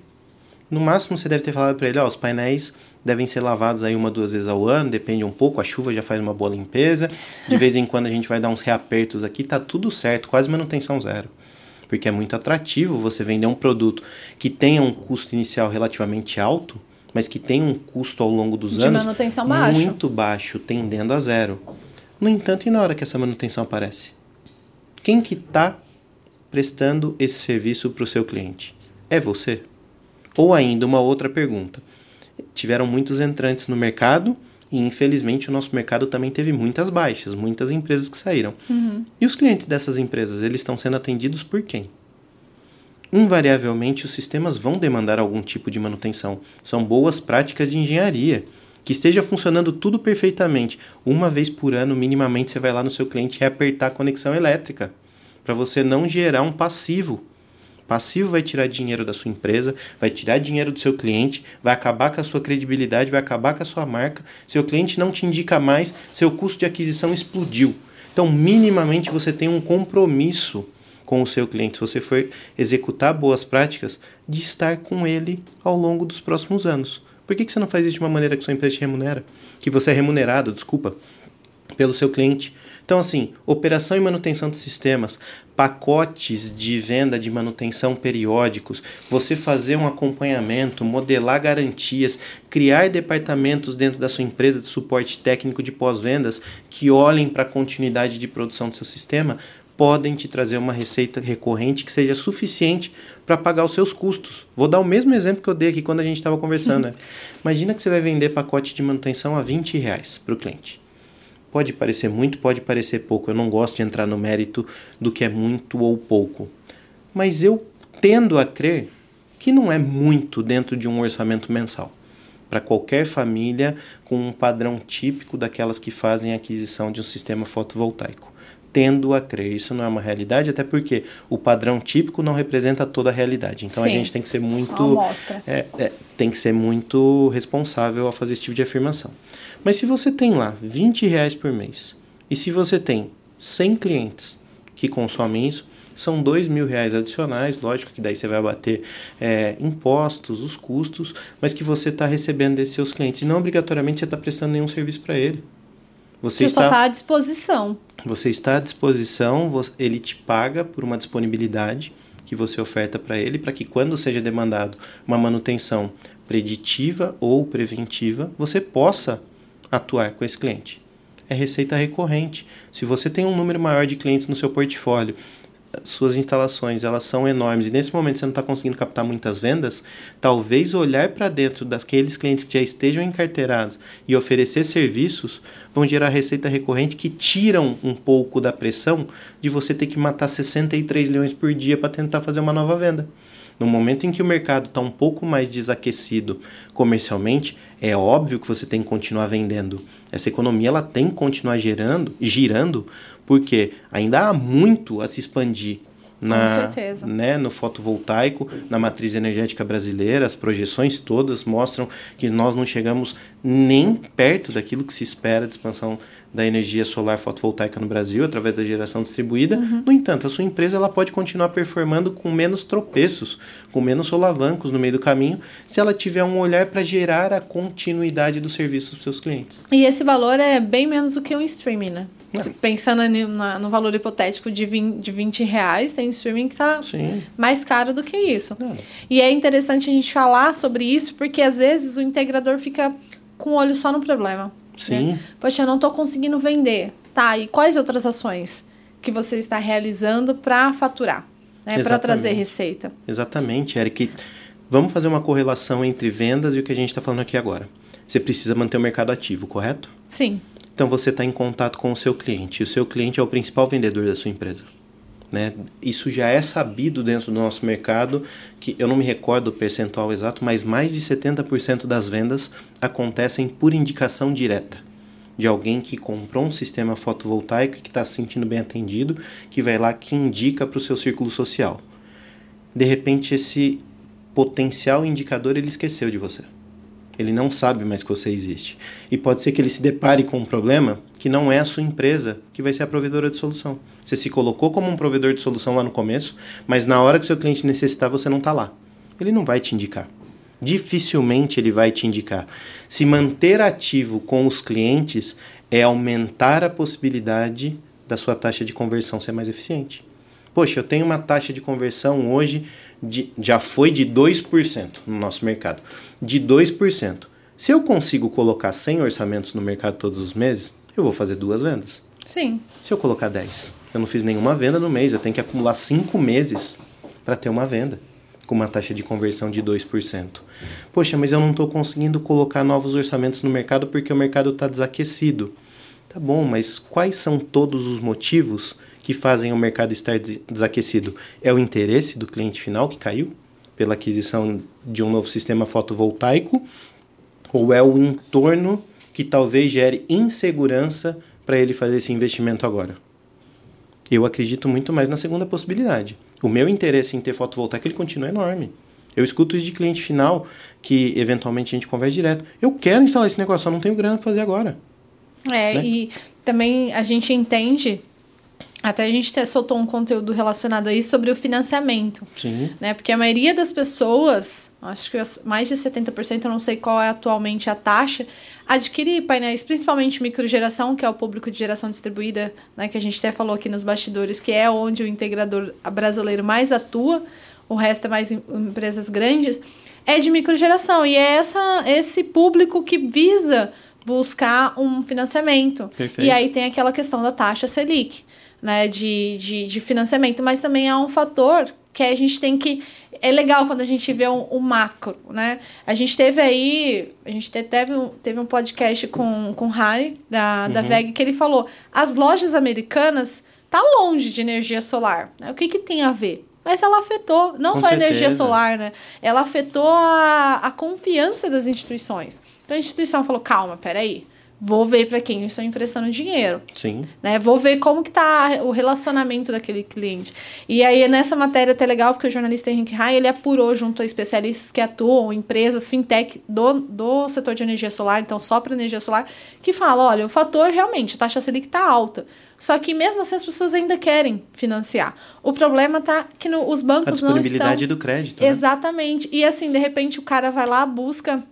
B: No máximo você deve ter falado para ele, ó, os painéis devem ser lavados aí uma, duas vezes ao ano, depende um pouco, a chuva já faz uma boa limpeza. De vez em quando a gente vai dar uns reapertos aqui, tá tudo certo, quase manutenção zero. Porque é muito atrativo você vender um produto que tenha um custo inicial relativamente alto, mas que tenha um custo ao longo dos
A: De
B: anos
A: manutenção baixo.
B: muito baixo, tendendo a zero. No entanto, e na hora que essa manutenção aparece? Quem que está prestando esse serviço para o seu cliente? É você? Ou ainda uma outra pergunta. Tiveram muitos entrantes no mercado e infelizmente o nosso mercado também teve muitas baixas, muitas empresas que saíram.
A: Uhum.
B: E os clientes dessas empresas, eles estão sendo atendidos por quem? Invariavelmente os sistemas vão demandar algum tipo de manutenção. São boas práticas de engenharia. Que esteja funcionando tudo perfeitamente. Uma vez por ano, minimamente, você vai lá no seu cliente e apertar a conexão elétrica. Para você não gerar um passivo Passivo vai tirar dinheiro da sua empresa, vai tirar dinheiro do seu cliente, vai acabar com a sua credibilidade, vai acabar com a sua marca. Seu cliente não te indica mais, seu custo de aquisição explodiu. Então, minimamente você tem um compromisso com o seu cliente, se você for executar boas práticas, de estar com ele ao longo dos próximos anos. Por que, que você não faz isso de uma maneira que sua empresa te remunera? Que você é remunerado, desculpa, pelo seu cliente. Então, assim, operação e manutenção de sistemas, pacotes de venda de manutenção periódicos, você fazer um acompanhamento, modelar garantias, criar departamentos dentro da sua empresa de suporte técnico de pós-vendas que olhem para a continuidade de produção do seu sistema, podem te trazer uma receita recorrente que seja suficiente para pagar os seus custos. Vou dar o mesmo exemplo que eu dei aqui quando a gente estava conversando. Né? (laughs) Imagina que você vai vender pacote de manutenção a 20 reais para o cliente. Pode parecer muito, pode parecer pouco. Eu não gosto de entrar no mérito do que é muito ou pouco. Mas eu tendo a crer que não é muito dentro de um orçamento mensal. Para qualquer família com um padrão típico daquelas que fazem aquisição de um sistema fotovoltaico tendo a crer. Isso não é uma realidade, até porque o padrão típico não representa toda a realidade. Então
A: Sim.
B: a gente tem que ser muito. É, é, tem que ser muito responsável ao fazer esse tipo de afirmação. Mas se você tem lá 20 reais por mês, e se você tem 100 clientes que consomem isso, são dois mil reais adicionais, lógico que daí você vai bater é, impostos, os custos, mas que você está recebendo desses seus clientes. E não obrigatoriamente você está prestando nenhum serviço para ele.
A: Você, você está, só está à disposição.
B: Você está à disposição, ele te paga por uma disponibilidade que você oferta para ele, para que quando seja demandado uma manutenção preditiva ou preventiva, você possa atuar com esse cliente. É receita recorrente. Se você tem um número maior de clientes no seu portfólio suas instalações elas são enormes e nesse momento você não está conseguindo captar muitas vendas, talvez olhar para dentro daqueles clientes que já estejam encarteirados e oferecer serviços vão gerar receita recorrente que tiram um pouco da pressão de você ter que matar 63 leões por dia para tentar fazer uma nova venda. No momento em que o mercado está um pouco mais desaquecido comercialmente, é óbvio que você tem que continuar vendendo. Essa economia ela tem que continuar gerando, girando, porque ainda há muito a se expandir na, né, no fotovoltaico, na matriz energética brasileira, as projeções todas mostram que nós não chegamos nem perto daquilo que se espera de expansão da energia solar fotovoltaica no Brasil através da geração distribuída. Uhum. No entanto, a sua empresa ela pode continuar performando com menos tropeços, com menos solavancos no meio do caminho, se ela tiver um olhar para gerar a continuidade do serviço dos seus clientes.
A: E esse valor é bem menos do que um streaming, né? Pensando no, valor hipotético de 20, de 20 reais, tem streaming que está mais caro do que isso. Não. E é interessante a gente falar sobre isso, porque às vezes o integrador fica com o olho só no problema. Né?
B: Sim. Né?
A: Poxa, eu não estou conseguindo vender. Tá, e quais outras ações que você está realizando para faturar? Né? Para trazer receita?
B: Exatamente, Eric. Vamos fazer uma correlação entre vendas e o que a gente está falando aqui agora. Você precisa manter o mercado ativo, correto?
A: Sim.
B: Então você está em contato com o seu cliente. E o seu cliente é o principal vendedor da sua empresa. Né? Isso já é sabido dentro do nosso mercado, que eu não me recordo o percentual exato, mas mais de 70% das vendas acontecem por indicação direta de alguém que comprou um sistema fotovoltaico que está se sentindo bem atendido, que vai lá que indica para o seu círculo social. De repente esse potencial indicador ele esqueceu de você. Ele não sabe mais que você existe. E pode ser que ele se depare com um problema que não é a sua empresa que vai ser a provedora de solução. Você se colocou como um provedor de solução lá no começo, mas na hora que seu cliente necessitar, você não está lá. Ele não vai te indicar. Dificilmente ele vai te indicar. Se manter ativo com os clientes é aumentar a possibilidade da sua taxa de conversão ser mais eficiente. Poxa, eu tenho uma taxa de conversão hoje, de, já foi de 2% no nosso mercado. De 2%. Se eu consigo colocar 100 orçamentos no mercado todos os meses, eu vou fazer duas vendas.
A: Sim.
B: Se eu colocar 10, eu não fiz nenhuma venda no mês, eu tenho que acumular 5 meses para ter uma venda com uma taxa de conversão de 2%. Poxa, mas eu não estou conseguindo colocar novos orçamentos no mercado porque o mercado está desaquecido. Tá bom, mas quais são todos os motivos que fazem o mercado estar desaquecido? É o interesse do cliente final que caiu pela aquisição de um novo sistema fotovoltaico? Ou é o entorno que talvez gere insegurança para ele fazer esse investimento agora? Eu acredito muito mais na segunda possibilidade. O meu interesse em ter fotovoltaico ele continua enorme. Eu escuto isso de cliente final que eventualmente a gente conversa direto. Eu quero instalar esse negócio, só não tenho grana para fazer agora.
A: É, né? e também a gente entende até a gente soltou um conteúdo relacionado a isso sobre o financiamento.
B: Sim.
A: Né? Porque a maioria das pessoas, acho que mais de 70%, eu não sei qual é atualmente a taxa, adquire painéis, principalmente microgeração, que é o público de geração distribuída, né? que a gente até falou aqui nos bastidores, que é onde o integrador brasileiro mais atua, o resto é mais em empresas grandes, é de microgeração. E é essa, esse público que visa buscar um financiamento.
B: Perfeito.
A: E aí tem aquela questão da taxa Selic né, de, de, de financiamento, mas também há um fator que a gente tem que. É legal quando a gente vê o um, um, macro, né? A gente teve aí. A gente teve um, teve um podcast com, com o Harry, da, uhum. da VEG, que ele falou: as lojas americanas tá longe de energia solar. Né? O que, que tem a ver? Mas ela afetou, não com só a energia solar, né? Ela afetou a, a confiança das instituições. Então a instituição falou: calma, peraí Vou ver para quem eu estou emprestando dinheiro.
B: Sim.
A: Né? Vou ver como que tá o relacionamento daquele cliente. E aí, nessa matéria até legal, porque o jornalista Henrique Rai, ele apurou junto a especialistas que atuam, empresas, fintech do, do setor de energia solar, então só para energia solar, que fala, olha, o fator realmente, a taxa Selic está alta. Só que mesmo assim as pessoas ainda querem financiar. O problema tá que no, os bancos não estão...
B: A disponibilidade do crédito, né?
A: Exatamente. E assim, de repente o cara vai lá, busca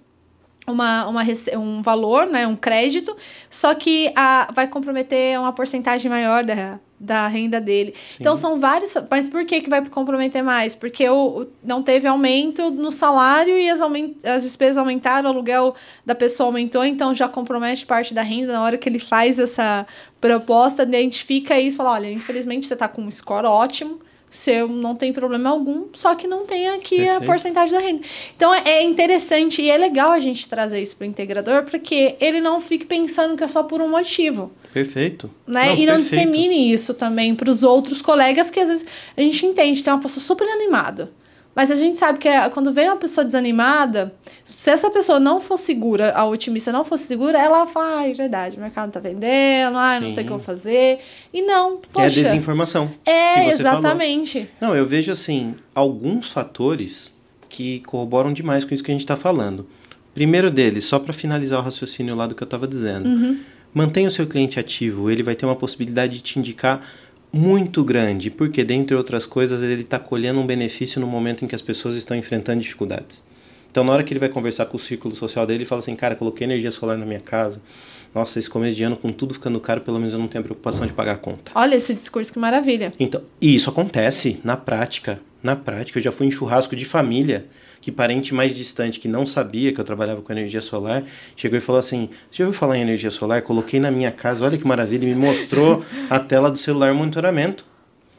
A: uma, uma, um valor, né, um crédito, só que a, vai comprometer uma porcentagem maior da, da renda dele. Sim. Então são vários. Mas por que, que vai comprometer mais? Porque o, não teve aumento no salário e as, aument, as despesas aumentaram, o aluguel da pessoa aumentou, então já compromete parte da renda na hora que ele faz essa proposta, identifica isso e fala: olha, infelizmente você está com um score ótimo seu não tem problema algum, só que não tem aqui Perfeito. a porcentagem da renda. Então é interessante e é legal a gente trazer isso para o integrador, porque ele não fique pensando que é só por um motivo.
B: Perfeito.
A: Né? Não, e não perfeito. dissemine isso também para os outros colegas, que às vezes a gente entende, tem uma pessoa super animada. Mas a gente sabe que é, quando vem uma pessoa desanimada, se essa pessoa não for segura, a otimista não fosse segura, ela fala, ah, é verdade, o mercado não tá vendendo, ah, não sei o que eu vou fazer. E não, poxa.
B: É a desinformação.
A: É, exatamente.
B: Falou. Não, eu vejo, assim, alguns fatores que corroboram demais com isso que a gente está falando. Primeiro deles, só para finalizar o raciocínio lá do que eu estava dizendo. Uhum. Mantenha o seu cliente ativo, ele vai ter uma possibilidade de te indicar muito grande, porque, dentre outras coisas, ele está colhendo um benefício no momento em que as pessoas estão enfrentando dificuldades. Então, na hora que ele vai conversar com o círculo social dele, ele fala assim: Cara, coloquei energia solar na minha casa. Nossa, esse começo de ano, com tudo ficando caro, pelo menos eu não tenho a preocupação de pagar a conta.
A: Olha esse discurso, que maravilha.
B: Então, e isso acontece na prática. Na prática, eu já fui em churrasco de família que parente mais distante que não sabia que eu trabalhava com energia solar chegou e falou assim: Você já ouviu falar em energia solar? Coloquei na minha casa, olha que maravilha, e me mostrou a tela do celular monitoramento.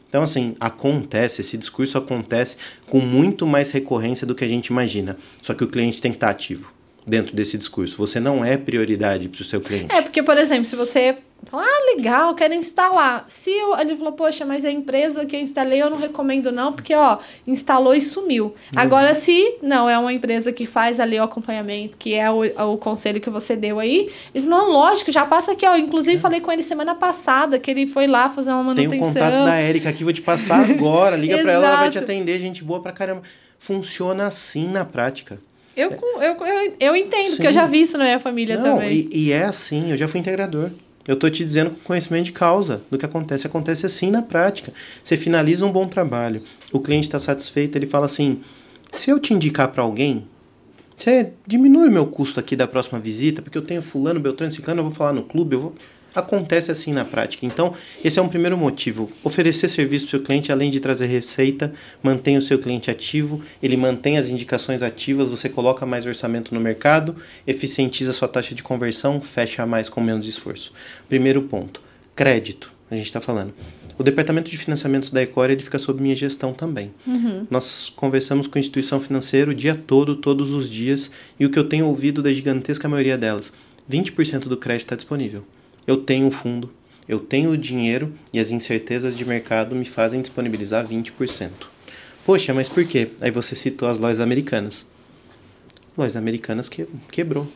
B: Então, assim, acontece, esse discurso acontece com muito mais recorrência do que a gente imagina. Só que o cliente tem que estar ativo dentro desse discurso. Você não é prioridade para o seu cliente.
A: É, porque, por exemplo, se você Fala, ah, legal, quero instalar. Se eu, ele falou, poxa, mas a empresa que eu instalei eu não recomendo não, porque, ó, instalou e sumiu. Uhum. Agora, se não, é uma empresa que faz ali o acompanhamento, que é o, o conselho que você deu aí, ele falou, não, lógico, já passa aqui, ó. Inclusive, é. falei com ele semana passada, que ele foi lá fazer uma manutenção.
B: Tem o contato da Érica aqui, vou te passar (laughs) agora. Liga pra ela, ela vai te atender, gente boa pra caramba. Funciona assim na prática.
A: Eu, eu, eu, eu entendo, Sim. porque eu já vi isso na minha família não, também.
B: E, e é assim, eu já fui integrador. Eu estou te dizendo com conhecimento de causa do que acontece. Acontece assim na prática. Você finaliza um bom trabalho, o cliente está satisfeito, ele fala assim: se eu te indicar para alguém, você diminui o meu custo aqui da próxima visita, porque eu tenho fulano, beltrano, ciclano, eu vou falar no clube, eu vou acontece assim na prática. Então, esse é um primeiro motivo. Oferecer serviço para o seu cliente, além de trazer receita, mantém o seu cliente ativo, ele mantém as indicações ativas, você coloca mais orçamento no mercado, eficientiza sua taxa de conversão, fecha mais com menos esforço. Primeiro ponto. Crédito, a gente está falando. O departamento de financiamentos da Ecora ele fica sob minha gestão também. Uhum. Nós conversamos com a instituição financeira o dia todo, todos os dias, e o que eu tenho ouvido da gigantesca maioria delas, 20% do crédito está disponível eu tenho um fundo, eu tenho o dinheiro e as incertezas de mercado me fazem disponibilizar 20%. Poxa, mas por quê? Aí você citou as lojas americanas. Lojas americanas que, quebrou.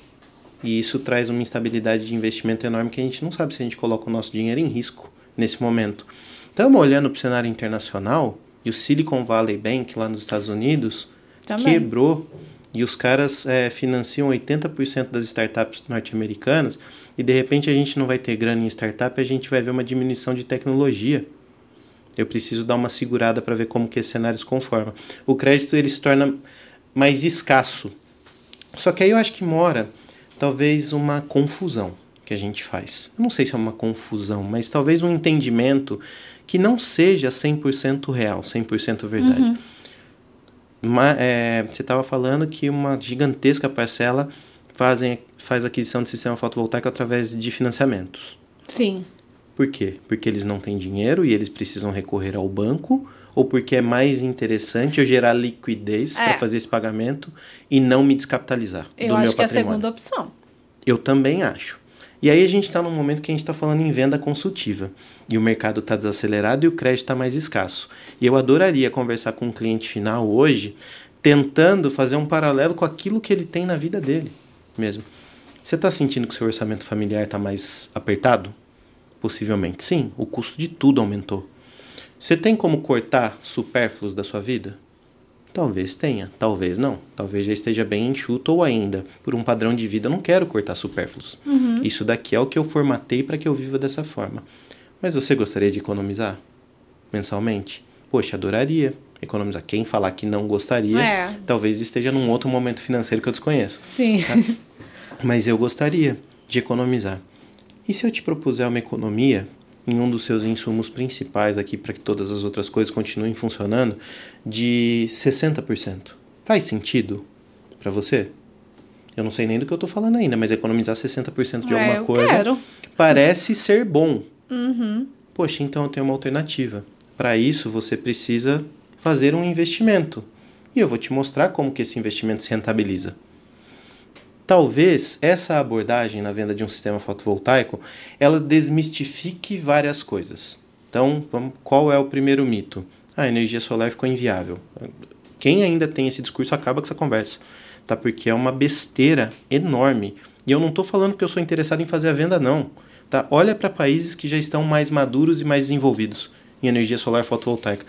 B: E isso traz uma instabilidade de investimento enorme que a gente não sabe se a gente coloca o nosso dinheiro em risco nesse momento. Estamos olhando para o cenário internacional e o Silicon Valley Bank lá nos Estados Unidos Também. quebrou e os caras é, financiam 80% das startups norte-americanas e de repente a gente não vai ter grana em startup, a gente vai ver uma diminuição de tecnologia. Eu preciso dar uma segurada para ver como que esse cenário se conforma. O crédito ele se torna mais escasso. Só que aí eu acho que mora talvez uma confusão que a gente faz. Eu não sei se é uma confusão, mas talvez um entendimento que não seja 100% real, 100% verdade. Uhum. Mas, é, você estava falando que uma gigantesca parcela fazem, faz aquisição de sistema fotovoltaico através de financiamentos.
A: Sim.
B: Por quê? Porque eles não têm dinheiro e eles precisam recorrer ao banco ou porque é mais interessante eu gerar liquidez é. para fazer esse pagamento e não me descapitalizar
A: eu do acho que é a segunda opção.
B: Eu também acho. E aí a gente está num momento que a gente está falando em venda consultiva e o mercado está desacelerado e o crédito está mais escasso. E eu adoraria conversar com um cliente final hoje, tentando fazer um paralelo com aquilo que ele tem na vida dele mesmo. Você está sentindo que seu orçamento familiar está mais apertado? Possivelmente sim, o custo de tudo aumentou. Você tem como cortar supérfluos da sua vida? Talvez tenha, talvez não. Talvez já esteja bem enxuto ou ainda, por um padrão de vida, eu não quero cortar supérfluos. Uhum. Isso daqui é o que eu formatei para que eu viva dessa forma. Mas você gostaria de economizar mensalmente? Poxa, adoraria economizar. Quem falar que não gostaria, é. talvez esteja num outro momento financeiro que eu desconheço.
A: Sim.
B: Tá? (laughs) Mas eu gostaria de economizar. E se eu te propuser uma economia em um dos seus insumos principais aqui para que todas as outras coisas continuem funcionando de 60%? Faz sentido para você? Eu não sei nem do que eu estou falando ainda, mas economizar 60% de é, alguma coisa
A: quero.
B: parece ser bom.
A: Uhum.
B: Poxa, então eu tenho uma alternativa. Para isso, você precisa fazer um investimento. E eu vou te mostrar como que esse investimento se rentabiliza. Talvez essa abordagem na venda de um sistema fotovoltaico, ela desmistifique várias coisas. Então, vamos, qual é o primeiro mito? A energia solar ficou inviável. Quem ainda tem esse discurso acaba com essa conversa, tá? Porque é uma besteira enorme. E eu não estou falando que eu sou interessado em fazer a venda, não. Tá? Olha para países que já estão mais maduros e mais desenvolvidos em energia solar fotovoltaica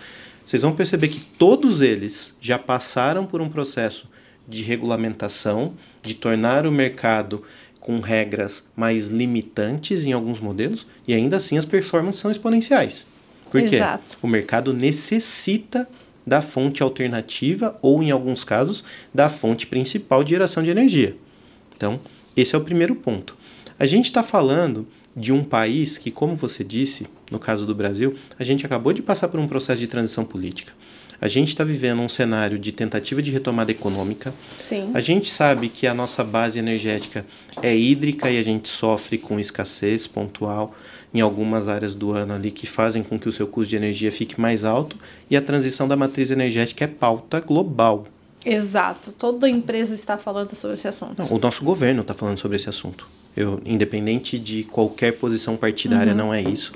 B: vocês vão perceber que todos eles já passaram por um processo de regulamentação, de tornar o mercado com regras mais limitantes em alguns modelos, e ainda assim as performances são exponenciais. Por quê?
A: Exato.
B: O mercado necessita da fonte alternativa ou, em alguns casos, da fonte principal de geração de energia. Então, esse é o primeiro ponto. A gente está falando de um país que, como você disse, no caso do Brasil, a gente acabou de passar por um processo de transição política. A gente está vivendo um cenário de tentativa de retomada econômica.
A: Sim.
B: A gente sabe que a nossa base energética é hídrica e a gente sofre com escassez pontual em algumas áreas do ano ali que fazem com que o seu custo de energia fique mais alto e a transição da matriz energética é pauta global.
A: Exato. Toda empresa está falando sobre esse assunto.
B: Não, o nosso governo está falando sobre esse assunto. Eu, independente de qualquer posição partidária, uhum. não é isso.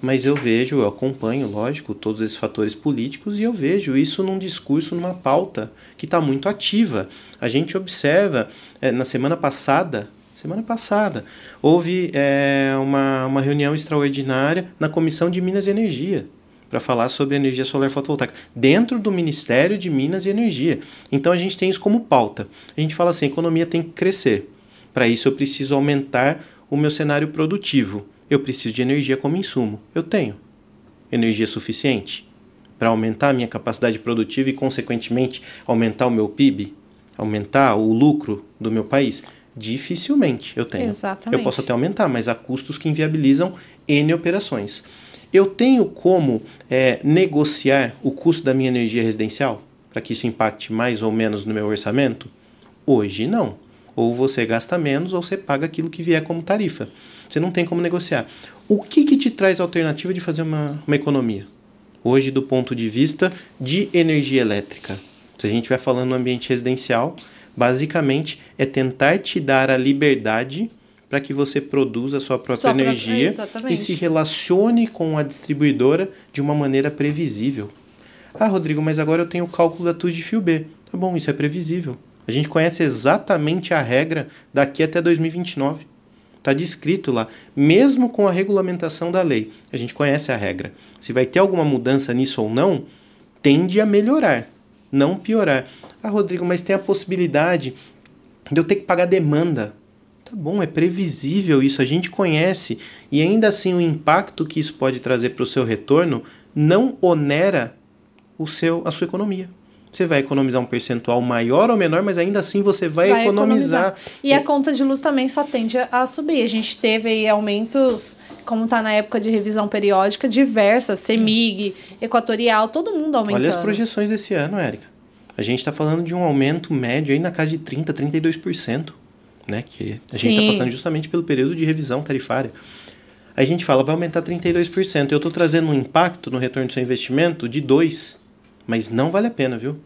B: Mas eu vejo, eu acompanho, lógico, todos esses fatores políticos e eu vejo isso num discurso, numa pauta que está muito ativa. A gente observa, é, na semana passada, semana passada, houve é, uma, uma reunião extraordinária na Comissão de Minas e Energia para falar sobre energia solar fotovoltaica dentro do Ministério de Minas e Energia. Então a gente tem isso como pauta. A gente fala assim, a economia tem que crescer. Para isso, eu preciso aumentar o meu cenário produtivo. Eu preciso de energia como insumo. Eu tenho energia suficiente para aumentar a minha capacidade produtiva e, consequentemente, aumentar o meu PIB, aumentar o lucro do meu país? Dificilmente eu tenho.
A: Exatamente.
B: Eu posso até aumentar, mas há custos que inviabilizam N operações. Eu tenho como é, negociar o custo da minha energia residencial para que isso impacte mais ou menos no meu orçamento? Hoje não. Ou você gasta menos ou você paga aquilo que vier como tarifa. Você não tem como negociar. O que, que te traz a alternativa de fazer uma, uma economia? Hoje, do ponto de vista de energia elétrica. Se a gente vai falando no ambiente residencial, basicamente é tentar te dar a liberdade para que você produza a sua própria sua energia
A: própria,
B: e se relacione com a distribuidora de uma maneira previsível. Ah, Rodrigo, mas agora eu tenho o cálculo da TUS de fio B. Tá bom, isso é previsível. A gente conhece exatamente a regra daqui até 2029. Está descrito lá, mesmo com a regulamentação da lei. A gente conhece a regra. Se vai ter alguma mudança nisso ou não, tende a melhorar, não piorar. Ah, Rodrigo, mas tem a possibilidade de eu ter que pagar demanda. Tá bom, é previsível isso, a gente conhece. E ainda assim, o impacto que isso pode trazer para o seu retorno não onera o seu, a sua economia. Você vai economizar um percentual maior ou menor, mas ainda assim você vai, vai economizar. economizar.
A: E a conta de luz também só tende a subir. A gente teve aí aumentos, como está na época de revisão periódica, diversas, CEMIG, Equatorial, todo mundo aumentando.
B: Olha as projeções desse ano, Érica. A gente está falando de um aumento médio aí na casa de 30%, 32%, né? Que a gente está passando justamente pelo período de revisão tarifária. A gente fala, vai aumentar 32%. Eu estou trazendo um impacto no retorno do seu investimento de 2%. Mas não vale a pena, viu?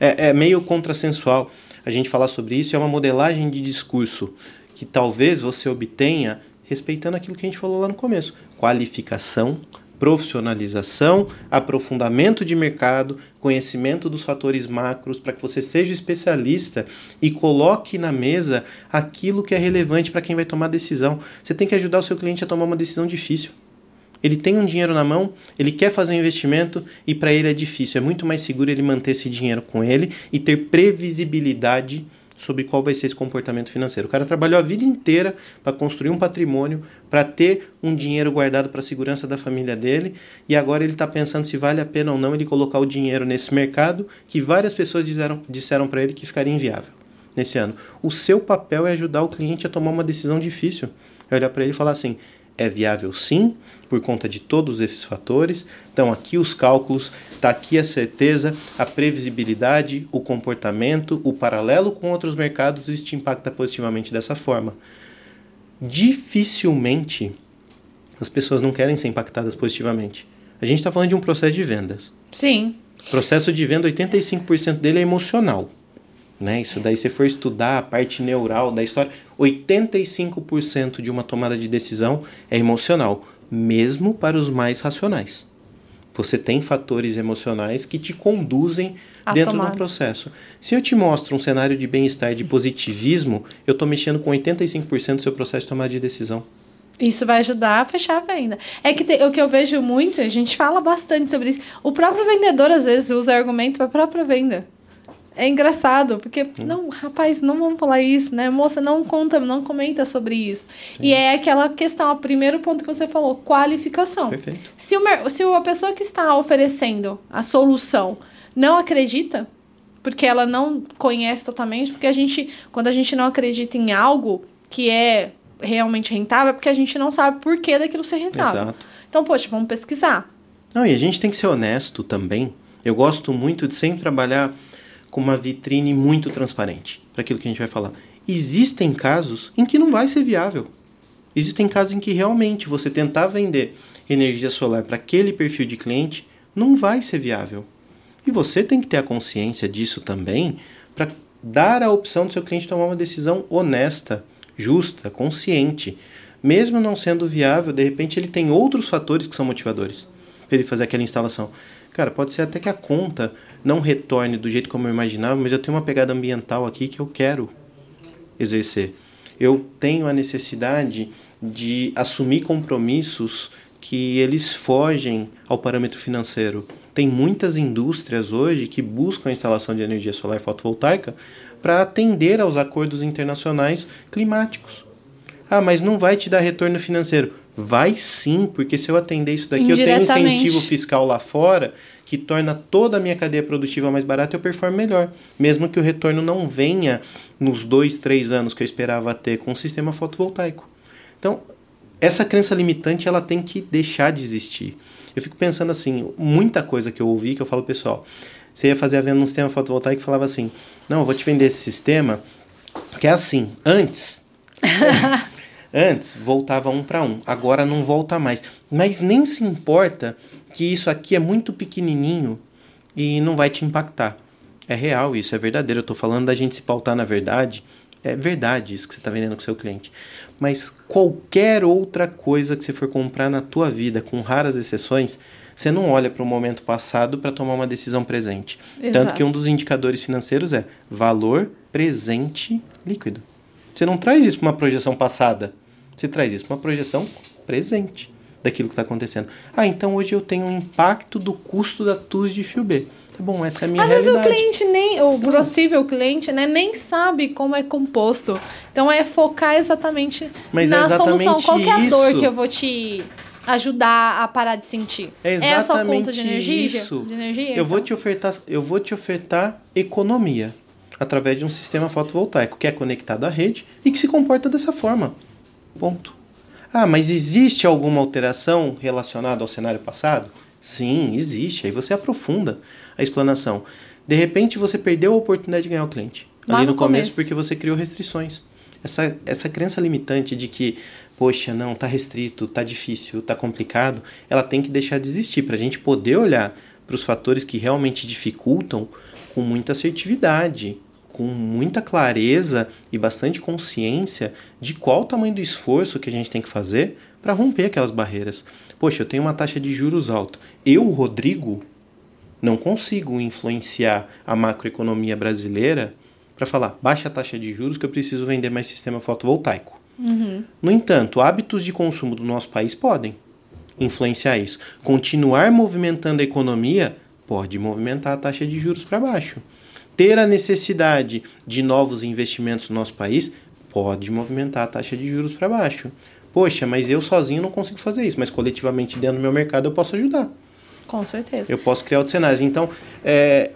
B: É, é meio contrassensual a gente falar sobre isso. É uma modelagem de discurso que talvez você obtenha respeitando aquilo que a gente falou lá no começo: qualificação, profissionalização, aprofundamento de mercado, conhecimento dos fatores macros, para que você seja especialista e coloque na mesa aquilo que é relevante para quem vai tomar decisão. Você tem que ajudar o seu cliente a tomar uma decisão difícil. Ele tem um dinheiro na mão, ele quer fazer um investimento e para ele é difícil. É muito mais seguro ele manter esse dinheiro com ele e ter previsibilidade sobre qual vai ser esse comportamento financeiro. O cara trabalhou a vida inteira para construir um patrimônio, para ter um dinheiro guardado para a segurança da família dele, e agora ele está pensando se vale a pena ou não ele colocar o dinheiro nesse mercado que várias pessoas disseram, disseram para ele que ficaria inviável nesse ano. O seu papel é ajudar o cliente a tomar uma decisão difícil. É olhar para ele e falar assim: é viável sim, por conta de todos esses fatores. Então, aqui os cálculos, está aqui a certeza, a previsibilidade, o comportamento, o paralelo com outros mercados, isso te impacta positivamente dessa forma. Dificilmente as pessoas não querem ser impactadas positivamente. A gente está falando de um processo de vendas.
A: Sim.
B: Processo de venda, 85% dele é emocional. Né? Isso daí, se for estudar a parte neural da história, 85% de uma tomada de decisão é emocional mesmo para os mais racionais. Você tem fatores emocionais que te conduzem A dentro tomar. do processo. Se eu te mostro um cenário de bem-estar, de positivismo, eu estou mexendo com 85% do seu processo de tomada de decisão.
A: Isso vai ajudar a fechar a venda. É que o que eu vejo muito, a gente fala bastante sobre isso. O próprio vendedor, às vezes, usa argumento para a própria venda é engraçado, porque, hum. não, rapaz, não vamos falar isso, né? Moça, não conta, não comenta sobre isso. Sim. E é aquela questão, o primeiro ponto que você falou, qualificação. Perfeito. Se, o, se a pessoa que está oferecendo a solução não acredita, porque ela não conhece totalmente, porque a gente, quando a gente não acredita em algo que é realmente rentável, é porque a gente não sabe por que daquilo ser rentável. Exato. Então, poxa, vamos pesquisar.
B: Não, e a gente tem que ser honesto também. Eu gosto muito de sempre trabalhar com uma vitrine muito transparente para aquilo que a gente vai falar. Existem casos em que não vai ser viável. Existem casos em que realmente você tentar vender energia solar para aquele perfil de cliente não vai ser viável. E você tem que ter a consciência disso também para dar a opção do seu cliente tomar uma decisão honesta, justa, consciente. Mesmo não sendo viável, de repente ele tem outros fatores que são motivadores para ele fazer aquela instalação. Cara, pode ser até que a conta não retorne do jeito como eu imaginava, mas eu tenho uma pegada ambiental aqui que eu quero exercer. Eu tenho a necessidade de assumir compromissos que eles fogem ao parâmetro financeiro. Tem muitas indústrias hoje que buscam a instalação de energia solar fotovoltaica para atender aos acordos internacionais climáticos. Ah, mas não vai te dar retorno financeiro. Vai sim, porque se eu atender isso daqui, eu tenho um incentivo fiscal lá fora que torna toda a minha cadeia produtiva mais barata e eu performo melhor. Mesmo que o retorno não venha nos dois, três anos que eu esperava ter com o sistema fotovoltaico. Então, essa crença limitante ela tem que deixar de existir. Eu fico pensando assim, muita coisa que eu ouvi que eu falo, pessoal, você ia fazer a venda num sistema fotovoltaico e falava assim, não, eu vou te vender esse sistema, que é assim, antes... (laughs) Antes voltava um para um, agora não volta mais. Mas nem se importa que isso aqui é muito pequenininho e não vai te impactar. É real isso, é verdadeiro. Eu estou falando da gente se pautar na verdade. É verdade isso que você está vendendo com o seu cliente. Mas qualquer outra coisa que você for comprar na tua vida, com raras exceções, você não olha para o momento passado para tomar uma decisão presente. Exato. Tanto que um dos indicadores financeiros é valor presente líquido. Você não traz isso para uma projeção passada. Você traz isso para uma projeção presente daquilo que está acontecendo. Ah, então hoje eu tenho um impacto do custo da TUS de fio B. Tá bom, essa é a minha
A: Às
B: realidade.
A: vezes o cliente nem, o possível cliente, né, nem sabe como é composto. Então é focar exatamente Mas é na é exatamente solução. Qual é a dor que eu vou te ajudar a parar de sentir?
B: É exatamente é a sua conta de energia? Isso. De energia eu, então? vou te ofertar, eu vou te ofertar economia através de um sistema fotovoltaico que é conectado à rede e que se comporta dessa forma. Ponto. Ah, mas existe alguma alteração relacionada ao cenário passado? Sim, existe. Aí você aprofunda a explanação. De repente você perdeu a oportunidade de ganhar o cliente. Lá ali no, no começo, começo, porque você criou restrições. Essa, essa crença limitante de que, poxa, não, tá restrito, tá difícil, tá complicado, ela tem que deixar de existir para a gente poder olhar para os fatores que realmente dificultam com muita assertividade, com muita clareza e bastante consciência de qual o tamanho do esforço que a gente tem que fazer para romper aquelas barreiras. Poxa, eu tenho uma taxa de juros alta. Eu, Rodrigo, não consigo influenciar a macroeconomia brasileira para falar baixa a taxa de juros que eu preciso vender mais sistema fotovoltaico. Uhum. No entanto, hábitos de consumo do nosso país podem influenciar isso. Continuar movimentando a economia pode movimentar a taxa de juros para baixo. Ter a necessidade de novos investimentos no nosso país pode movimentar a taxa de juros para baixo. Poxa, mas eu sozinho não consigo fazer isso, mas coletivamente dentro do meu mercado eu posso ajudar.
A: Com certeza.
B: Eu posso criar outros cenários. Então, é,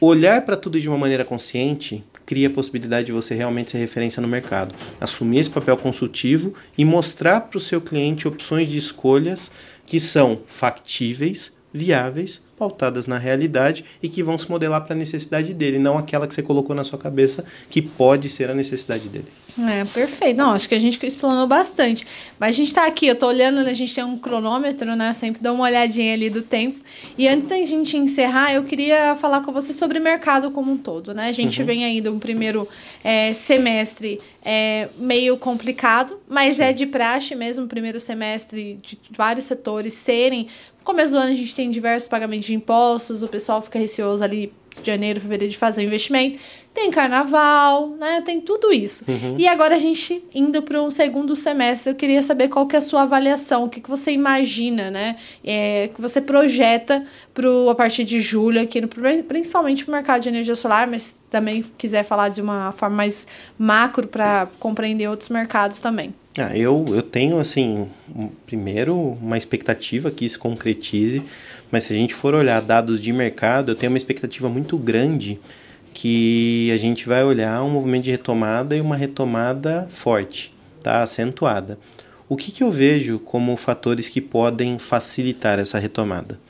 B: olhar para tudo de uma maneira consciente cria a possibilidade de você realmente ser referência no mercado. Assumir esse papel consultivo e mostrar para o seu cliente opções de escolhas que são factíveis, viáveis, pautadas na realidade e que vão se modelar para a necessidade dele, não aquela que você colocou na sua cabeça que pode ser a necessidade dele.
A: É, perfeito. Não, acho que a gente explanou bastante. Mas a gente está aqui, eu estou olhando, a gente tem um cronômetro, né? Sempre dá uma olhadinha ali do tempo. E antes da gente encerrar, eu queria falar com você sobre o mercado como um todo, né? A gente uhum. vem aí de um primeiro é, semestre é, meio complicado, mas é de praxe mesmo o primeiro semestre de vários setores serem começo do ano a gente tem diversos pagamentos de impostos, o pessoal fica receoso ali de janeiro, fevereiro de fazer o investimento. Tem carnaval, né? Tem tudo isso. Uhum. E agora a gente indo para um segundo semestre, eu queria saber qual que é a sua avaliação, o que, que você imagina, né? É, que você projeta pro, a partir de julho aqui, no, principalmente para o mercado de energia solar, mas também quiser falar de uma forma mais macro para compreender outros mercados também.
B: Ah, eu, eu tenho, assim, um, primeiro, uma expectativa que isso concretize, mas se a gente for olhar dados de mercado, eu tenho uma expectativa muito grande que a gente vai olhar um movimento de retomada e uma retomada forte, tá? acentuada. O que, que eu vejo como fatores que podem facilitar essa retomada?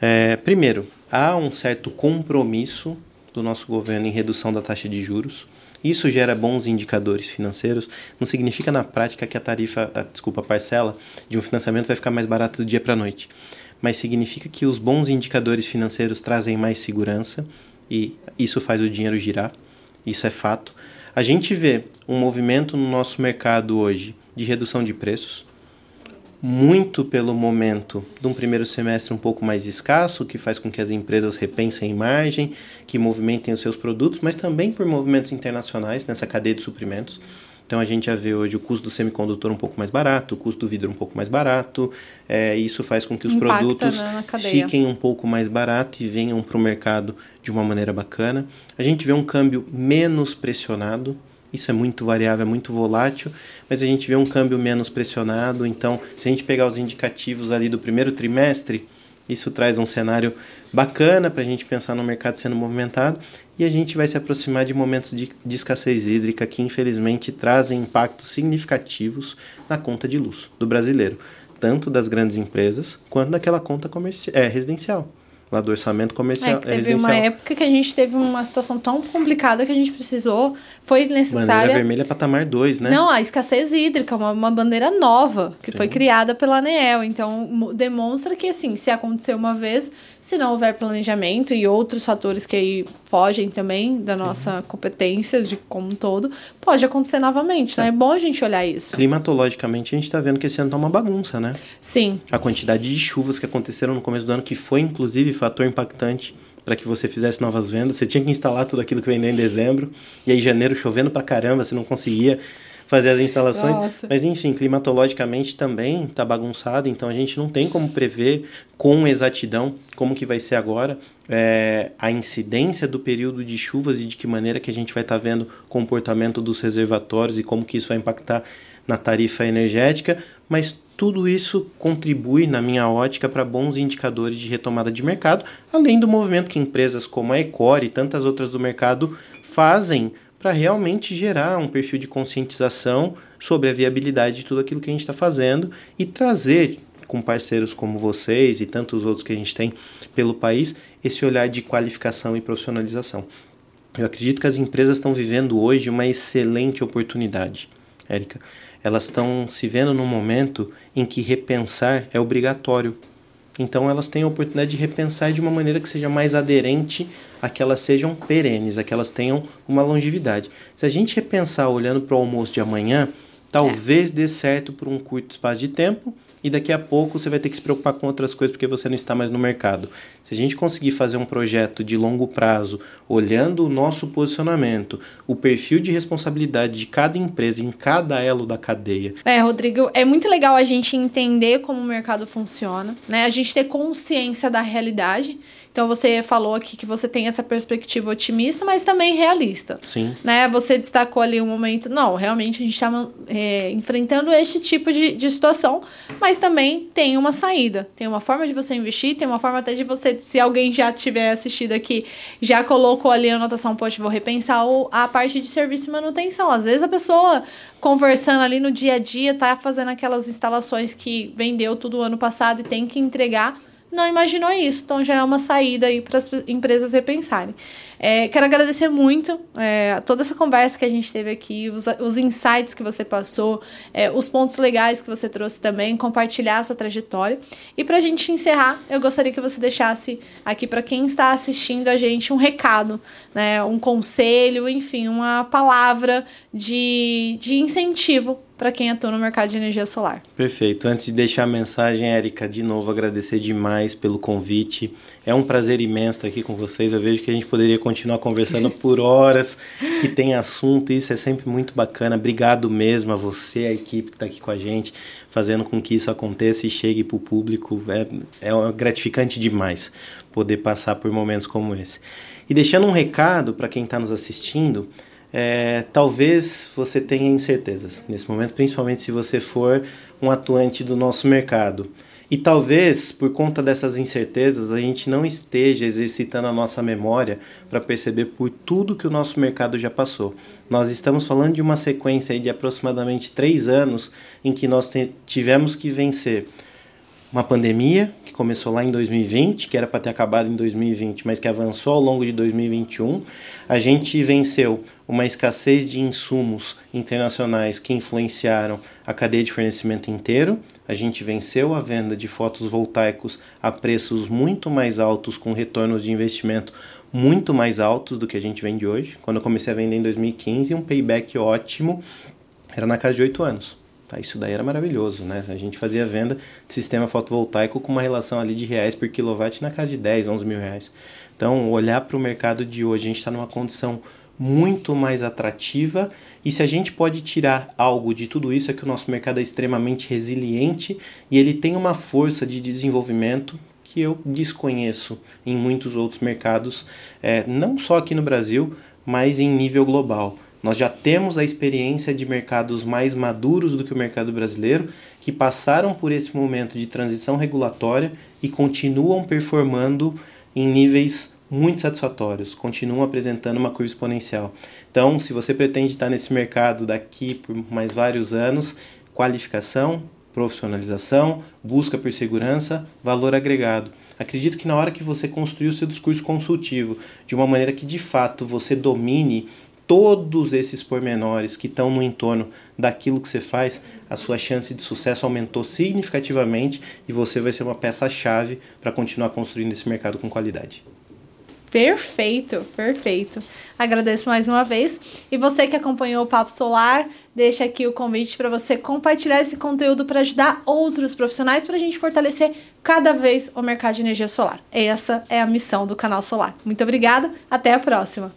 B: É, primeiro, há um certo compromisso do nosso governo em redução da taxa de juros. Isso gera bons indicadores financeiros. Não significa na prática que a tarifa, a, desculpa, a parcela de um financiamento vai ficar mais barata do dia para a noite. Mas significa que os bons indicadores financeiros trazem mais segurança e isso faz o dinheiro girar. Isso é fato. A gente vê um movimento no nosso mercado hoje de redução de preços muito pelo momento de um primeiro semestre um pouco mais escasso, que faz com que as empresas repensem em margem, que movimentem os seus produtos, mas também por movimentos internacionais nessa cadeia de suprimentos. Então a gente já vê hoje o custo do semicondutor um pouco mais barato, o custo do vidro um pouco mais barato. É, isso faz com que os Impacta, produtos né, fiquem um pouco mais baratos e venham para o mercado de uma maneira bacana. A gente vê um câmbio menos pressionado, isso é muito variável, é muito volátil, mas a gente vê um câmbio menos pressionado. Então, se a gente pegar os indicativos ali do primeiro trimestre, isso traz um cenário bacana para a gente pensar no mercado sendo movimentado e a gente vai se aproximar de momentos de, de, escassez hídrica que, infelizmente, trazem impactos significativos na conta de luz do brasileiro, tanto das grandes empresas quanto daquela conta é, residencial lá do orçamento comercial.
A: É, teve uma época que a gente teve uma situação tão complicada que a gente precisou, foi necessária...
B: Bandeira vermelha patamar 2, né?
A: Não, a escassez hídrica, uma, uma bandeira nova, que Sim. foi criada pela ANEEL. Então, demonstra que, assim, se acontecer uma vez, se não houver planejamento e outros fatores que aí fogem também da nossa uhum. competência de como um todo, pode acontecer novamente, né? É. é bom a gente olhar isso.
B: Climatologicamente, a gente está vendo que esse ano tá uma bagunça, né?
A: Sim.
B: A quantidade de chuvas que aconteceram no começo do ano, que foi, inclusive, fator impactante para que você fizesse novas vendas. Você tinha que instalar tudo aquilo que vendeu em dezembro, e aí janeiro chovendo para caramba, você não conseguia fazer as instalações. Nossa. Mas enfim, climatologicamente também está bagunçado, então a gente não tem como prever com exatidão como que vai ser agora é, a incidência do período de chuvas e de que maneira que a gente vai estar tá vendo o comportamento dos reservatórios e como que isso vai impactar na tarifa energética, mas tudo isso contribui, na minha ótica, para bons indicadores de retomada de mercado, além do movimento que empresas como a Ecor e tantas outras do mercado fazem para realmente gerar um perfil de conscientização sobre a viabilidade de tudo aquilo que a gente está fazendo e trazer com parceiros como vocês e tantos outros que a gente tem pelo país esse olhar de qualificação e profissionalização. Eu acredito que as empresas estão vivendo hoje uma excelente oportunidade, Érica. Elas estão se vendo num momento em que repensar é obrigatório. Então elas têm a oportunidade de repensar de uma maneira que seja mais aderente a que elas sejam perenes, a que elas tenham uma longevidade. Se a gente repensar olhando para o almoço de amanhã, talvez é. dê certo por um curto espaço de tempo e daqui a pouco você vai ter que se preocupar com outras coisas porque você não está mais no mercado. Se a gente conseguir fazer um projeto de longo prazo, olhando o nosso posicionamento, o perfil de responsabilidade de cada empresa em cada elo da cadeia.
A: É, Rodrigo, é muito legal a gente entender como o mercado funciona, né? A gente ter consciência da realidade. Então você falou aqui que você tem essa perspectiva otimista, mas também realista.
B: Sim.
A: Né? Você destacou ali um momento, não, realmente a gente está é, enfrentando este tipo de, de situação, mas também tem uma saída, tem uma forma de você investir, tem uma forma até de você, se alguém já tiver assistido aqui, já colocou ali a anotação, poxa, vou repensar a parte de serviço e manutenção. Às vezes a pessoa conversando ali no dia a dia, tá fazendo aquelas instalações que vendeu tudo ano passado e tem que entregar não imaginou isso. Então já é uma saída aí para as empresas repensarem. É, quero agradecer muito é, toda essa conversa que a gente teve aqui, os, os insights que você passou, é, os pontos legais que você trouxe também, compartilhar a sua trajetória. E para a gente encerrar, eu gostaria que você deixasse aqui para quem está assistindo a gente um recado, né, um conselho, enfim, uma palavra de, de incentivo para quem atua no mercado de energia solar.
B: Perfeito. Antes de deixar a mensagem, Érica, de novo agradecer demais pelo convite. É um prazer imenso estar aqui com vocês. Eu vejo que a gente poderia continuar conversando (laughs) por horas, que tem assunto, e isso é sempre muito bacana. Obrigado mesmo a você, a equipe que está aqui com a gente, fazendo com que isso aconteça e chegue para o público. É, é gratificante demais poder passar por momentos como esse. E deixando um recado para quem está nos assistindo, é, talvez você tenha incertezas nesse momento, principalmente se você for um atuante do nosso mercado. E talvez, por conta dessas incertezas, a gente não esteja exercitando a nossa memória para perceber por tudo que o nosso mercado já passou. Nós estamos falando de uma sequência de aproximadamente três anos em que nós tivemos que vencer uma pandemia que começou lá em 2020, que era para ter acabado em 2020, mas que avançou ao longo de 2021. A gente venceu uma escassez de insumos internacionais que influenciaram a cadeia de fornecimento inteiro. A gente venceu a venda de fotos voltaicos a preços muito mais altos, com retornos de investimento muito mais altos do que a gente vende hoje. Quando eu comecei a vender em 2015, um payback ótimo era na casa de 8 anos. Tá, isso daí era maravilhoso, né? A gente fazia venda de sistema fotovoltaico com uma relação ali de reais por quilowatt na casa de 10, 11 mil reais. Então, olhar para o mercado de hoje, a gente está numa condição muito mais atrativa e se a gente pode tirar algo de tudo isso é que o nosso mercado é extremamente resiliente e ele tem uma força de desenvolvimento que eu desconheço em muitos outros mercados, é, não só aqui no Brasil, mas em nível global. Nós já temos a experiência de mercados mais maduros do que o mercado brasileiro, que passaram por esse momento de transição regulatória e continuam performando em níveis muito satisfatórios, continuam apresentando uma curva exponencial. Então, se você pretende estar nesse mercado daqui por mais vários anos, qualificação, profissionalização, busca por segurança, valor agregado. Acredito que na hora que você construir o seu discurso consultivo de uma maneira que de fato você domine todos esses pormenores que estão no entorno daquilo que você faz, a sua chance de sucesso aumentou significativamente e você vai ser uma peça-chave para continuar construindo esse mercado com qualidade.
A: Perfeito, perfeito. Agradeço mais uma vez. E você que acompanhou o Papo Solar, deixa aqui o convite para você compartilhar esse conteúdo para ajudar outros profissionais para a gente fortalecer cada vez o mercado de energia solar. Essa é a missão do canal Solar. Muito obrigada, até a próxima.